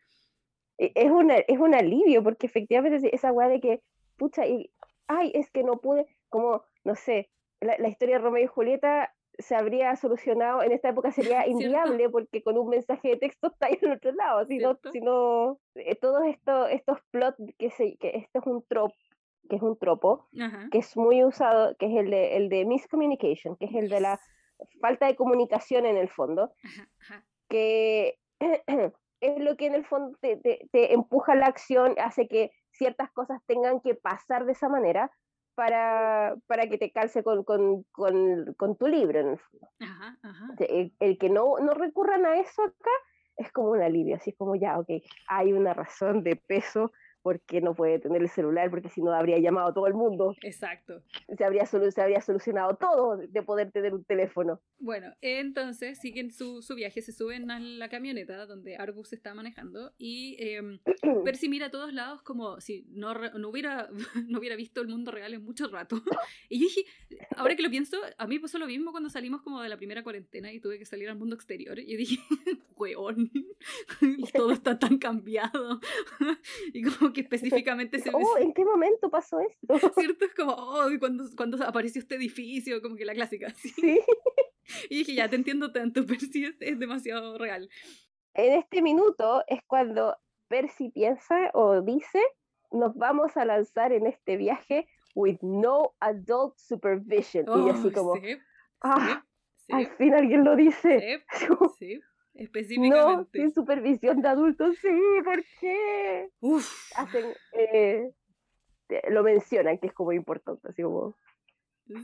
E, es, una, es un alivio, porque efectivamente esa weá de que, pucha, y, ay, es que no pude, como, no sé, la, la historia de Romeo y Julieta se habría solucionado, en esta época sería (laughs) inviable porque con un mensaje de texto (laughs) está ahí en otro lado, si no, si no eh, todos esto, estos plots, que, se, que esto es un tropo, que es un tropo, que es muy usado, que es el de, el de miscommunication, que es el de la falta de comunicación en el fondo, que (clears throat) es lo que en el fondo te, te, te empuja la acción, hace que ciertas cosas tengan que pasar de esa manera, para, para que te calce con, con, con, con tu libro, en el fondo. Ajá, ajá. El, el, que no, no recurran a eso acá es como un alivio, así es como ya, ok, hay una razón de peso porque no puede tener el celular, porque si no habría llamado a todo el mundo. Exacto. Se habría, se habría solucionado todo de poder tener un teléfono. Bueno, entonces siguen su, su viaje, se suben a la camioneta donde Argus está manejando y eh, (clears throat) Percy mira a todos lados como si no, no, hubiera, (laughs) no hubiera visto el mundo real en mucho rato. (laughs) Y yo dije, ahora que lo pienso, a mí pasó lo mismo cuando salimos como de la primera cuarentena y tuve que salir al mundo exterior. Y yo dije, (laughs) weón, todo está tan cambiado. y como que específicamente se... Oh, ¿en qué momento pasó esto? (laughs) ¿Cierto? Es como, oh, cuando, cuando apareció este edificio, como que la clásica. ¿sí? (laughs) Y dije, ya, te entiendo tanto, (laughs) Percy es, es demasiado real. En este minuto es cuando Percy piensa o dice, nos vamos a lanzar en este viaje with no adult supervision. y así oh, como, sí, ah, sí, al fin alguien lo dice. Sí, sí. Específicamente. No, sin supervisión de adultos, sí, ¿por qué? Uf. Hacen, eh, lo mencionan, que es como importante, así como...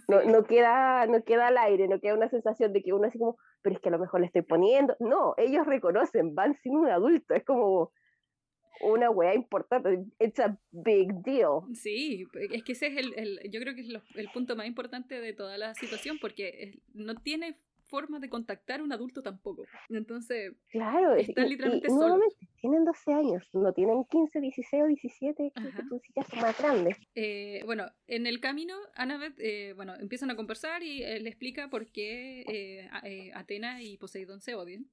No, no, queda, no queda al aire, no queda una sensación de que uno así como, pero es que a lo mejor le estoy poniendo. No, ellos reconocen, van sin un adulto, es como una wea importante, it's a big deal. Sí, es que ese es el, el yo creo que es el punto más importante de toda la situación, porque no tiene forma de contactar a un adulto tampoco. Entonces, claro, están literalmente solos. tienen 12 años, no tienen 15, 16 o 17, que son más grandes. Eh, bueno, en el camino, Annabeth, eh, bueno, empiezan a conversar y le explica por qué eh, Atena y Poseidón se odian.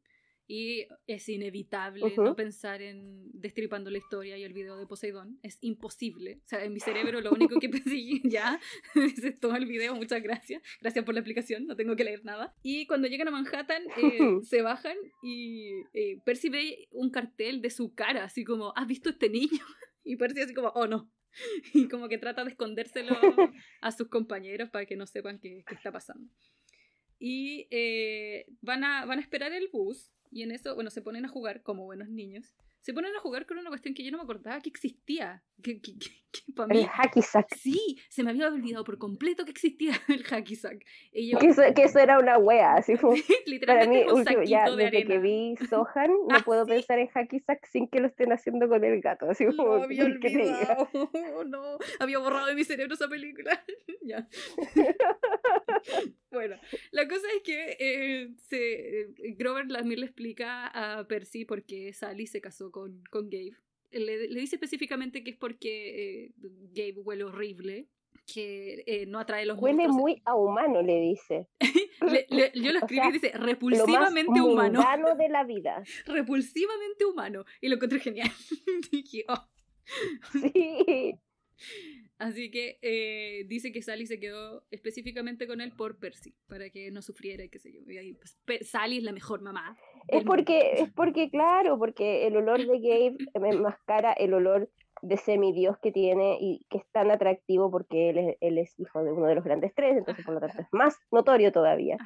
Y es inevitable no pensar en destripando la historia y el video de Poseidón. Es imposible. O sea, en mi cerebro lo único que (laughs) pensé ya (laughs) es todo el video. Muchas gracias. Gracias por la explicación. No tengo que leer nada. Y cuando llegan a Manhattan, eh, (laughs) se bajan y eh, Percy ve un cartel de su cara, así como, ¿has visto este niño? Y Percy así como, oh no. Y como que trata de escondérselo a sus compañeros para que no sepan qué, qué está pasando. Y eh, van, a, van a esperar el bus y en eso, bueno, se ponen a jugar como buenos niños se ponen a jugar con una cuestión que yo no me acordaba que existía. Que, que, que, para mí, el hacky sack. Sí, se me había olvidado por completo que existía (laughs) el hacky sack. que, eso, era una wea, así fue. (laughs) Literalmente para mí, un último, ya, de desde que vi Sohan, (laughs) no ah, puedo pensar en hacky sack sin que lo estén haciendo con el gato. Así como, no, había olvidado. no, había borrado de mi cerebro esa película. ya. bueno, la cosa es que eh, se, eh, Grover Lasmir le explica a Percy por qué Sally se casó con, con Gabe. Le, le, dice específicamente que es porque eh, Gabe huele horrible, que eh, no atrae los Huele muy a humano, le dice. (laughs) yo (laughs) lo escribí y dice repulsivamente lo más humano. de la vida. (laughs) repulsivamente humano. Y lo encontré genial. Dije, oh. Sí. Así que eh, dice que Sally se quedó específicamente con él por Percy, para que no sufriera y qué sé yo. pues, Sally es la mejor mamá. Es porque, es porque, claro, porque el olor de Gabe enmascara el olor de semidios que tiene y que es tan atractivo porque él es, él es hijo de uno de los grandes tres, entonces por lo tanto es más notorio todavía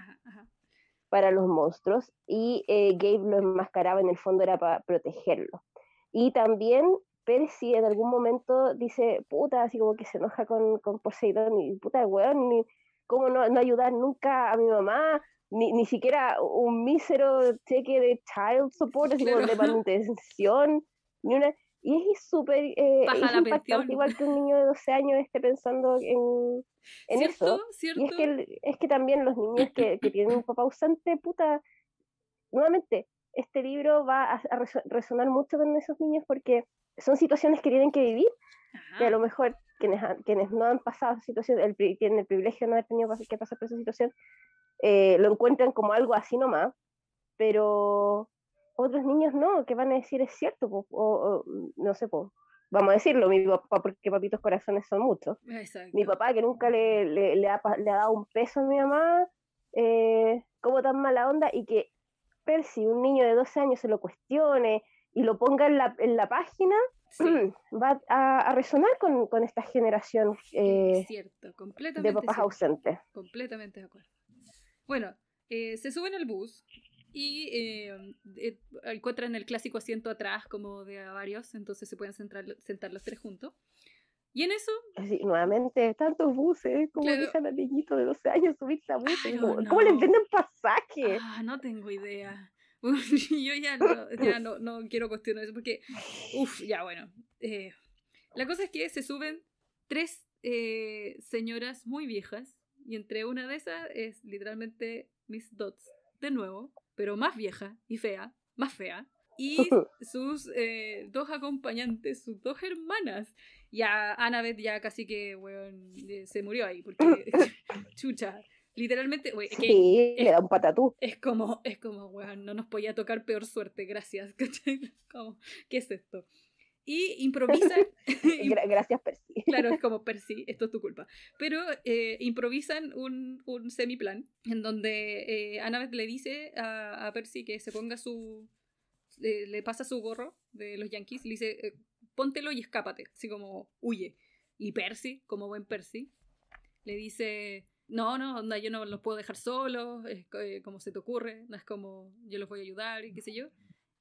para los monstruos. Y eh, Gabe lo enmascaraba en el fondo era para protegerlo. Y también Percy en algún momento dice, puta, así como que se enoja con, con Poseidón y puta, weón, ni, ¿cómo no, no, ayudar nunca a mi mamá? Ni, ni siquiera un mísero cheque de child support, así como de (laughs) manutención, ni una... Y es súper eh, impactante, igual que un niño de 12 años esté pensando en, en eso. Y es que, es que también los niños que, que tienen un papá ausente, puta, nuevamente, este libro va a, resonar mucho con esos niños porque son situaciones que tienen que vivir, que a lo mejor quienes, quienes no han pasado esa situación, el, tienen el privilegio de no haber tenido que pasar por esa situación, eh, lo encuentran como algo así nomás, pero otros niños no, que van a decir es cierto, o, no sé, vamos a decirlo, mi papá, porque papitos corazones son muchos. Mi papá que nunca le, le, ha, le, ha, dado un peso a mi mamá, eh, como tan mala onda, y que Percy, un niño de 12 años, se lo cuestione, y lo ponga en la, en la página, (clears throat) va a, resonar con, con, esta generación eh, cierto, completamente de papás ausentes. Completamente de acuerdo. Bueno, eh, se suben al bus y eh, encuentran el clásico asiento atrás como de varios, entonces se pueden sentar, sentar los tres juntos. Y en eso... nuevamente, tantos buses, como claro. dejan al niñito de 12 años subirse a buses? ¿Cómo, les venden pasaje? Ah, no tengo idea. (laughs) yo ya, no, ya no, no, quiero cuestionar eso porque, uff, ya bueno. Eh, la cosa es que se suben tres eh, señoras muy viejas y entre una de esas es literalmente Miss Dots, de nuevo, pero más vieja y fea, más fea. Y (laughs) sus eh, dos acompañantes, sus dos hermanas. Ya Annabeth ya casi que, bueno, se murió ahí, porque (laughs) (laughs) chucha, Literalmente, güey, sí, le da un patatú. Es como, es como, weón, no nos podía tocar peor suerte, gracias, Como, ¿qué es esto? Y improvisan. (laughs) (laughs) gracias, Percy. Claro, es (laughs) como Percy, esto es tu culpa. Pero eh, improvisan un, un semiplan en donde eh, Annabeth le dice a, a, Percy que se ponga su. Eh, le pasa su gorro de los Yankees, le dice, eh, póntelo y escápate, así como huye. Y Percy, como buen Percy, le dice no, no, yo no los puedo dejar solos, es eh, como se te ocurre, no es como yo los voy a ayudar y qué sé yo.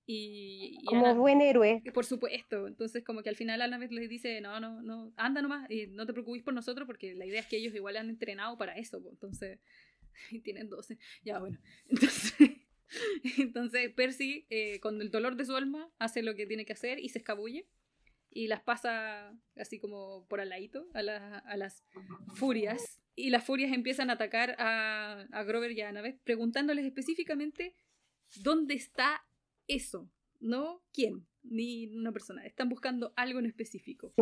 Y, como buen héroe. Por supuesto, entonces como que al final Annabeth les dice, no, no, no, anda nomás y no te preocupes por nosotros porque la idea es que ellos igual han entrenado para eso, entonces, (laughs) y tienen 12, ya bueno, (laughs) entonces... (laughs) Entonces Percy, eh, con el dolor de su alma, hace lo que tiene que hacer y se escabulle y las pasa así como por al ladito a, a las furias. Y las furias empiezan a atacar a, a Grover y a Annabeth, preguntándoles específicamente dónde está eso, no quién, ni una persona. Están buscando algo en específico.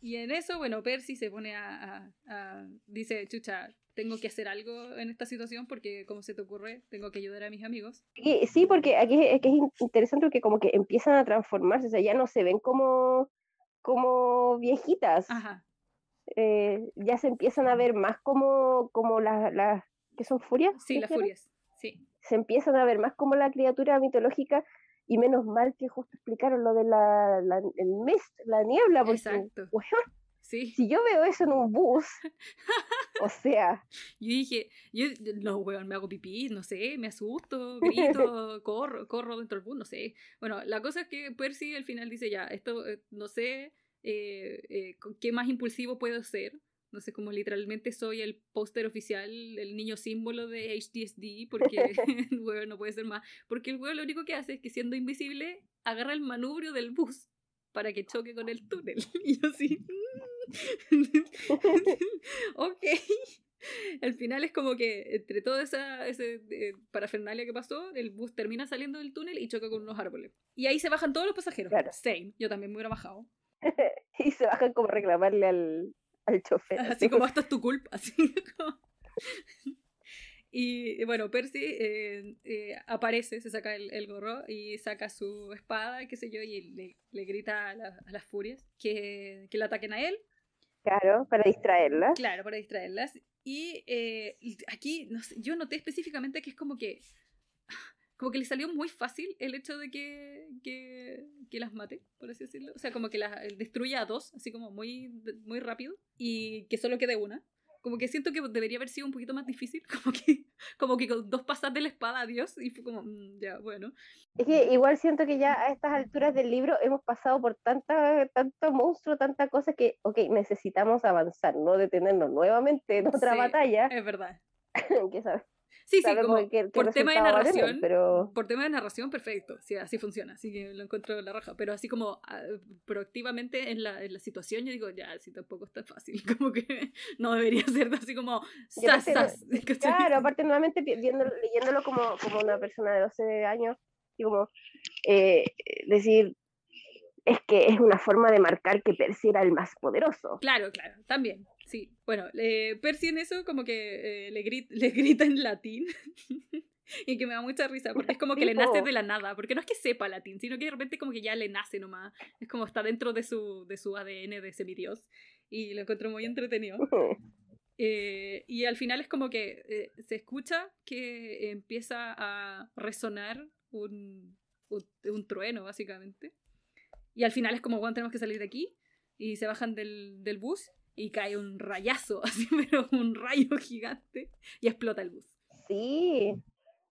Y en eso, bueno, Percy se pone a, a, Dice, chucha, tengo que hacer algo en esta situación porque, como se te ocurre, tengo que ayudar a mis amigos. Y, sí, porque aquí es, que es interesante porque como que empiezan a transformarse, o sea, ya no se ven como, como viejitas. Ajá. Eh, ya se empiezan a ver más como, como las, las que son furias. Sí, las furias. Se empiezan a ver más como la criatura mitológica y menos mal que justo explicaron lo de la, la el mist, la niebla, porque, Exacto. sí. si yo veo eso en un bus, o (laughs) sea... Yo dije, yo, no, weón, me hago pipí, no sé, me asusto, grito, (laughs) corro, corro dentro del bus, no sé. Bueno, la cosa es que Percy al final dice, ya, esto, eh, no sé, eh, eh, qué más impulsivo puedo ser. No sé, como literalmente soy el póster oficial, el niño símbolo de HDSD, porque (laughs) (laughs) el huevo no puede ser más. Porque el huevo lo único que hace es que siendo invisible, agarra el manubrio del bus para que choque con el túnel. (laughs) Y yo así. ok. Al final es como que entre toda esa ese, eh, parafernalia que pasó, el bus termina saliendo del túnel y choca con unos árboles. Y ahí se bajan todos los pasajeros. Same. Yo también me hubiera bajado. y se bajan como reclamarle al, al chofer. Así, como esto es tu culpa. (laughs) Así Y bueno, Percy eh, eh, aparece, se saca el, gorro y saca su espada, qué sé yo, y le, le grita a, a, las furias que, que le ataquen a él. Claro, para distraerlas. Claro, para distraerlas. Y eh, aquí, no sé, yo noté específicamente que es como que como que le salió muy fácil el hecho de que, que, que, las mate, por así decirlo. O sea, como que las destruya a dos, así como muy, muy rápido, y que solo quede una. Como que siento que debería haber sido un poquito más difícil, (laughs) como que, como que con dos pasas de la espada, adiós, y fue como, mm, ya, bueno. Es que igual siento que ya a estas alturas del libro hemos pasado por tanta, tanto monstruo, tanta cosa que, ok, necesitamos avanzar, no detenernos nuevamente en otra batalla. Es verdad. (laughs) que sabes Sí, sí, como por tema de narración, pero... por tema de narración, perfecto, sí, así funciona, así que lo encuentro la raja, pero así como ah, proactivamente en la, en la, situación yo digo, ya, sí, tampoco es tan fácil, (laughs) como que no debería ser así como, sas, sas, (laughs) Claro, aparte nuevamente leyéndolo como, como una persona de 12 años, y como eh, decir, es que es una forma de marcar que Percy era el más poderoso. Claro, claro, también, sí. Bueno, eh, Percy en eso como que eh, le, (laughs) le grita en latín. (laughs) y que me da mucha risa, porque es como que le nace de la nada, porque no es que sepa latín, sino que de repente como que ya le nace nomás, es como está dentro de su, de su ADN de semidios, y lo encuentro muy entretenido. Eh, y al final es como que eh, se escucha que empieza a resonar un, un, un trueno, básicamente. Y al final es como, bueno, tenemos que salir de aquí. Y se bajan del, del bus y cae un rayazo, (laughs) así, pero un rayo gigante y explota el bus. Sí,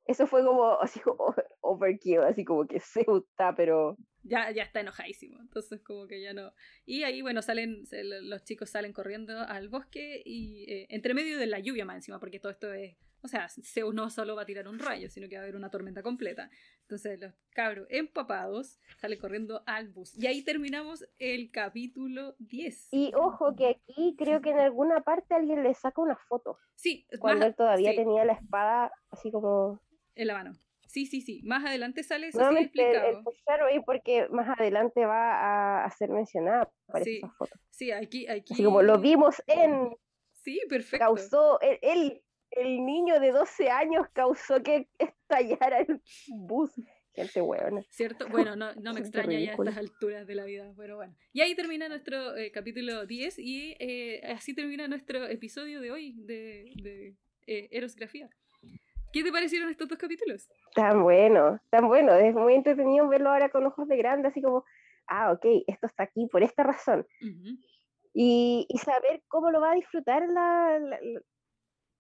eso fue como así como (laughs) overkill, así como que se gusta, pero... Ya, ya está enojadísimo, entonces como que ya no... Y ahí, bueno, salen, los chicos salen corriendo al bosque y eh, entre medio de la lluvia más encima, porque todo esto es o sea, Zeus no solo va a tirar un rayo, sino que va a haber una tormenta completa. Entonces los cabros empapados salen corriendo al bus. Y ahí terminamos el capítulo 10. Y ojo que aquí creo que en alguna parte alguien le saca una foto. Sí. Cuando él todavía tenía la espada así como... En la mano. Sí, sí, sí. Más adelante sale eso sí explicado. El, porque más adelante va a, ser mencionada sí, esa foto. Sí, aquí, aquí... Así como lo vimos en... Sí, perfecto. Causó... él el niño de 12 años causó que estallara el bus. Gente huevona. ¿Cierto? Bueno, no, no me extraña ya a estas alturas de la vida, pero bueno. Y ahí termina nuestro eh, capítulo 10 y eh, así termina nuestro episodio de hoy de, de eh, Erosgrafía. ¿Qué te parecieron estos dos capítulos? Tan bueno, tan bueno. Es muy entretenido verlo ahora con ojos de grande, así como, ah, ok, esto está aquí por esta razón. y, y, saber cómo lo va a disfrutar la,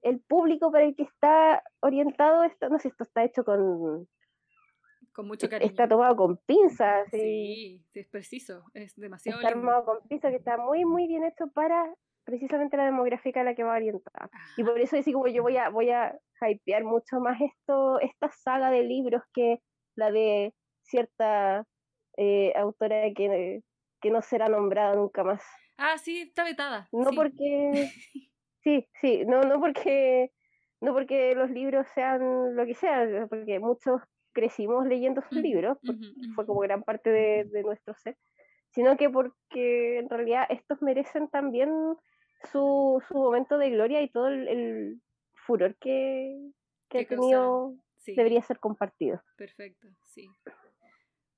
el público para el que está orientado esto, no sé, esto está hecho con con mucho cariño. Está tomado con pinzas. Sí, sí, es preciso, es demasiado Está tomado con pinzas, que está muy, muy bien hecho para precisamente la demográfica a la que va orientada. Y por eso como yo voy a, voy a hypear mucho más esto, esta saga de libros que la de cierta eh, autora que, que no será nombrada nunca más. Ah, sí, está vetada. No porque (laughs) Sí, sí, no, no porque no porque los libros sean lo que sean, porque muchos crecimos leyendo sus libros, fue como gran parte de, nuestro ser, sino que porque en realidad estos merecen también su, su momento de gloria y todo el, furor que, que ha tenido debería ser compartido. Perfecto, sí.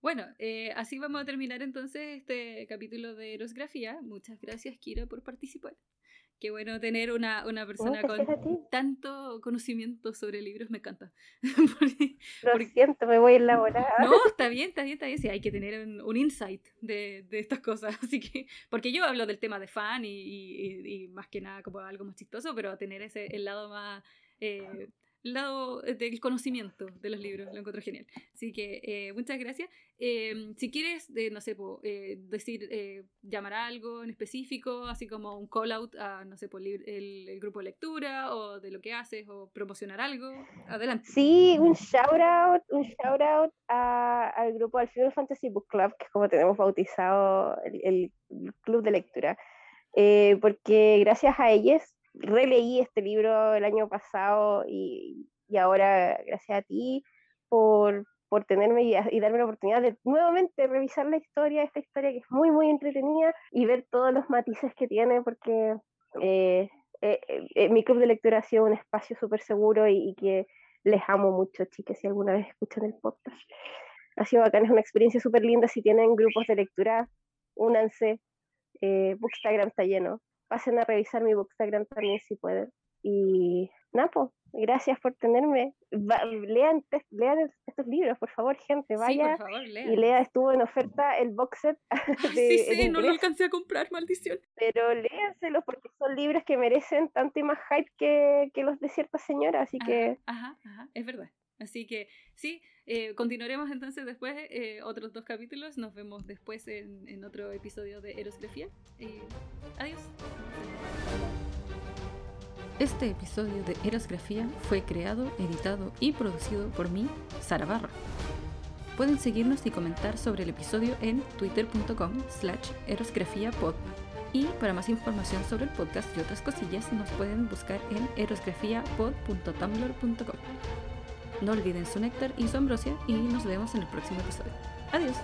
Bueno, eh, así vamos a terminar entonces este capítulo de Erosgrafía. Muchas gracias, Kira, por participar. Qué bueno tener una, una persona con tanto conocimiento sobre libros, me encanta. (laughs) Lo siento, me voy a elaborar. No, (laughs) está bien, está bien, está bien. Sí, hay que tener un, insight de, de, estas cosas. (laughs) Así que, porque yo hablo del tema de fan y, y, y, más que nada como algo más chistoso, pero tener ese el lado más eh, lado eh, del conocimiento de los libros, lo encuentro genial. Así que eh, muchas gracias. Em, si quieres, no sé, eh, decir, llamar a algo en específico, así como un call out a, no sé, por el, grupo de lectura o de lo que haces o promocionar algo, adelante. Sí, un shout out, un shout out al grupo del Final Fantasy Book Club, que es como tenemos bautizado el club de lectura. porque gracias a ellos releí este libro el año pasado y, y ahora gracias a ti por, por tenerme y, darme la oportunidad de nuevamente revisar la historia, esta historia que es muy, muy entretenida y ver todos los matices que tiene, porque eh, eh, eh, mi club de lectura ha sido un espacio súper seguro y, que les amo mucho, chicas, si alguna vez escuchan el podcast. Ha sido bacán, es una experiencia súper linda. Si tienen grupos de lectura, únanse. Bookstagram está lleno pasen a revisar mi Bookstagram también si pueden. Y Napo, gracias por tenerme. lean, lean estos libros, por favor, gente. Vaya y lea. Estuvo en oferta el box set. (laughs) sí, sí, no lo alcancé a comprar, maldición. Pero léanselos porque son libros que merecen tanto y más hype que, que los de cierta señora, así que. Ajá, ajá, es verdad. Así que sí, eh, continuaremos entonces después eh, otros dos capítulos. Nos vemos después en, otro episodio de Erosgrafía. adiós. Este episodio de Erosgrafía fue creado, editado y producido por mí, Sara Barra. Pueden seguirnos y comentar sobre el episodio en twitter.com slash erosgrafiapod. Y para más información sobre el podcast y otras cosillas nos pueden buscar en erosgrafiapod.tumblr.com. No olviden su néctar y su ambrosia y nos vemos en el próximo episodio. Adiós.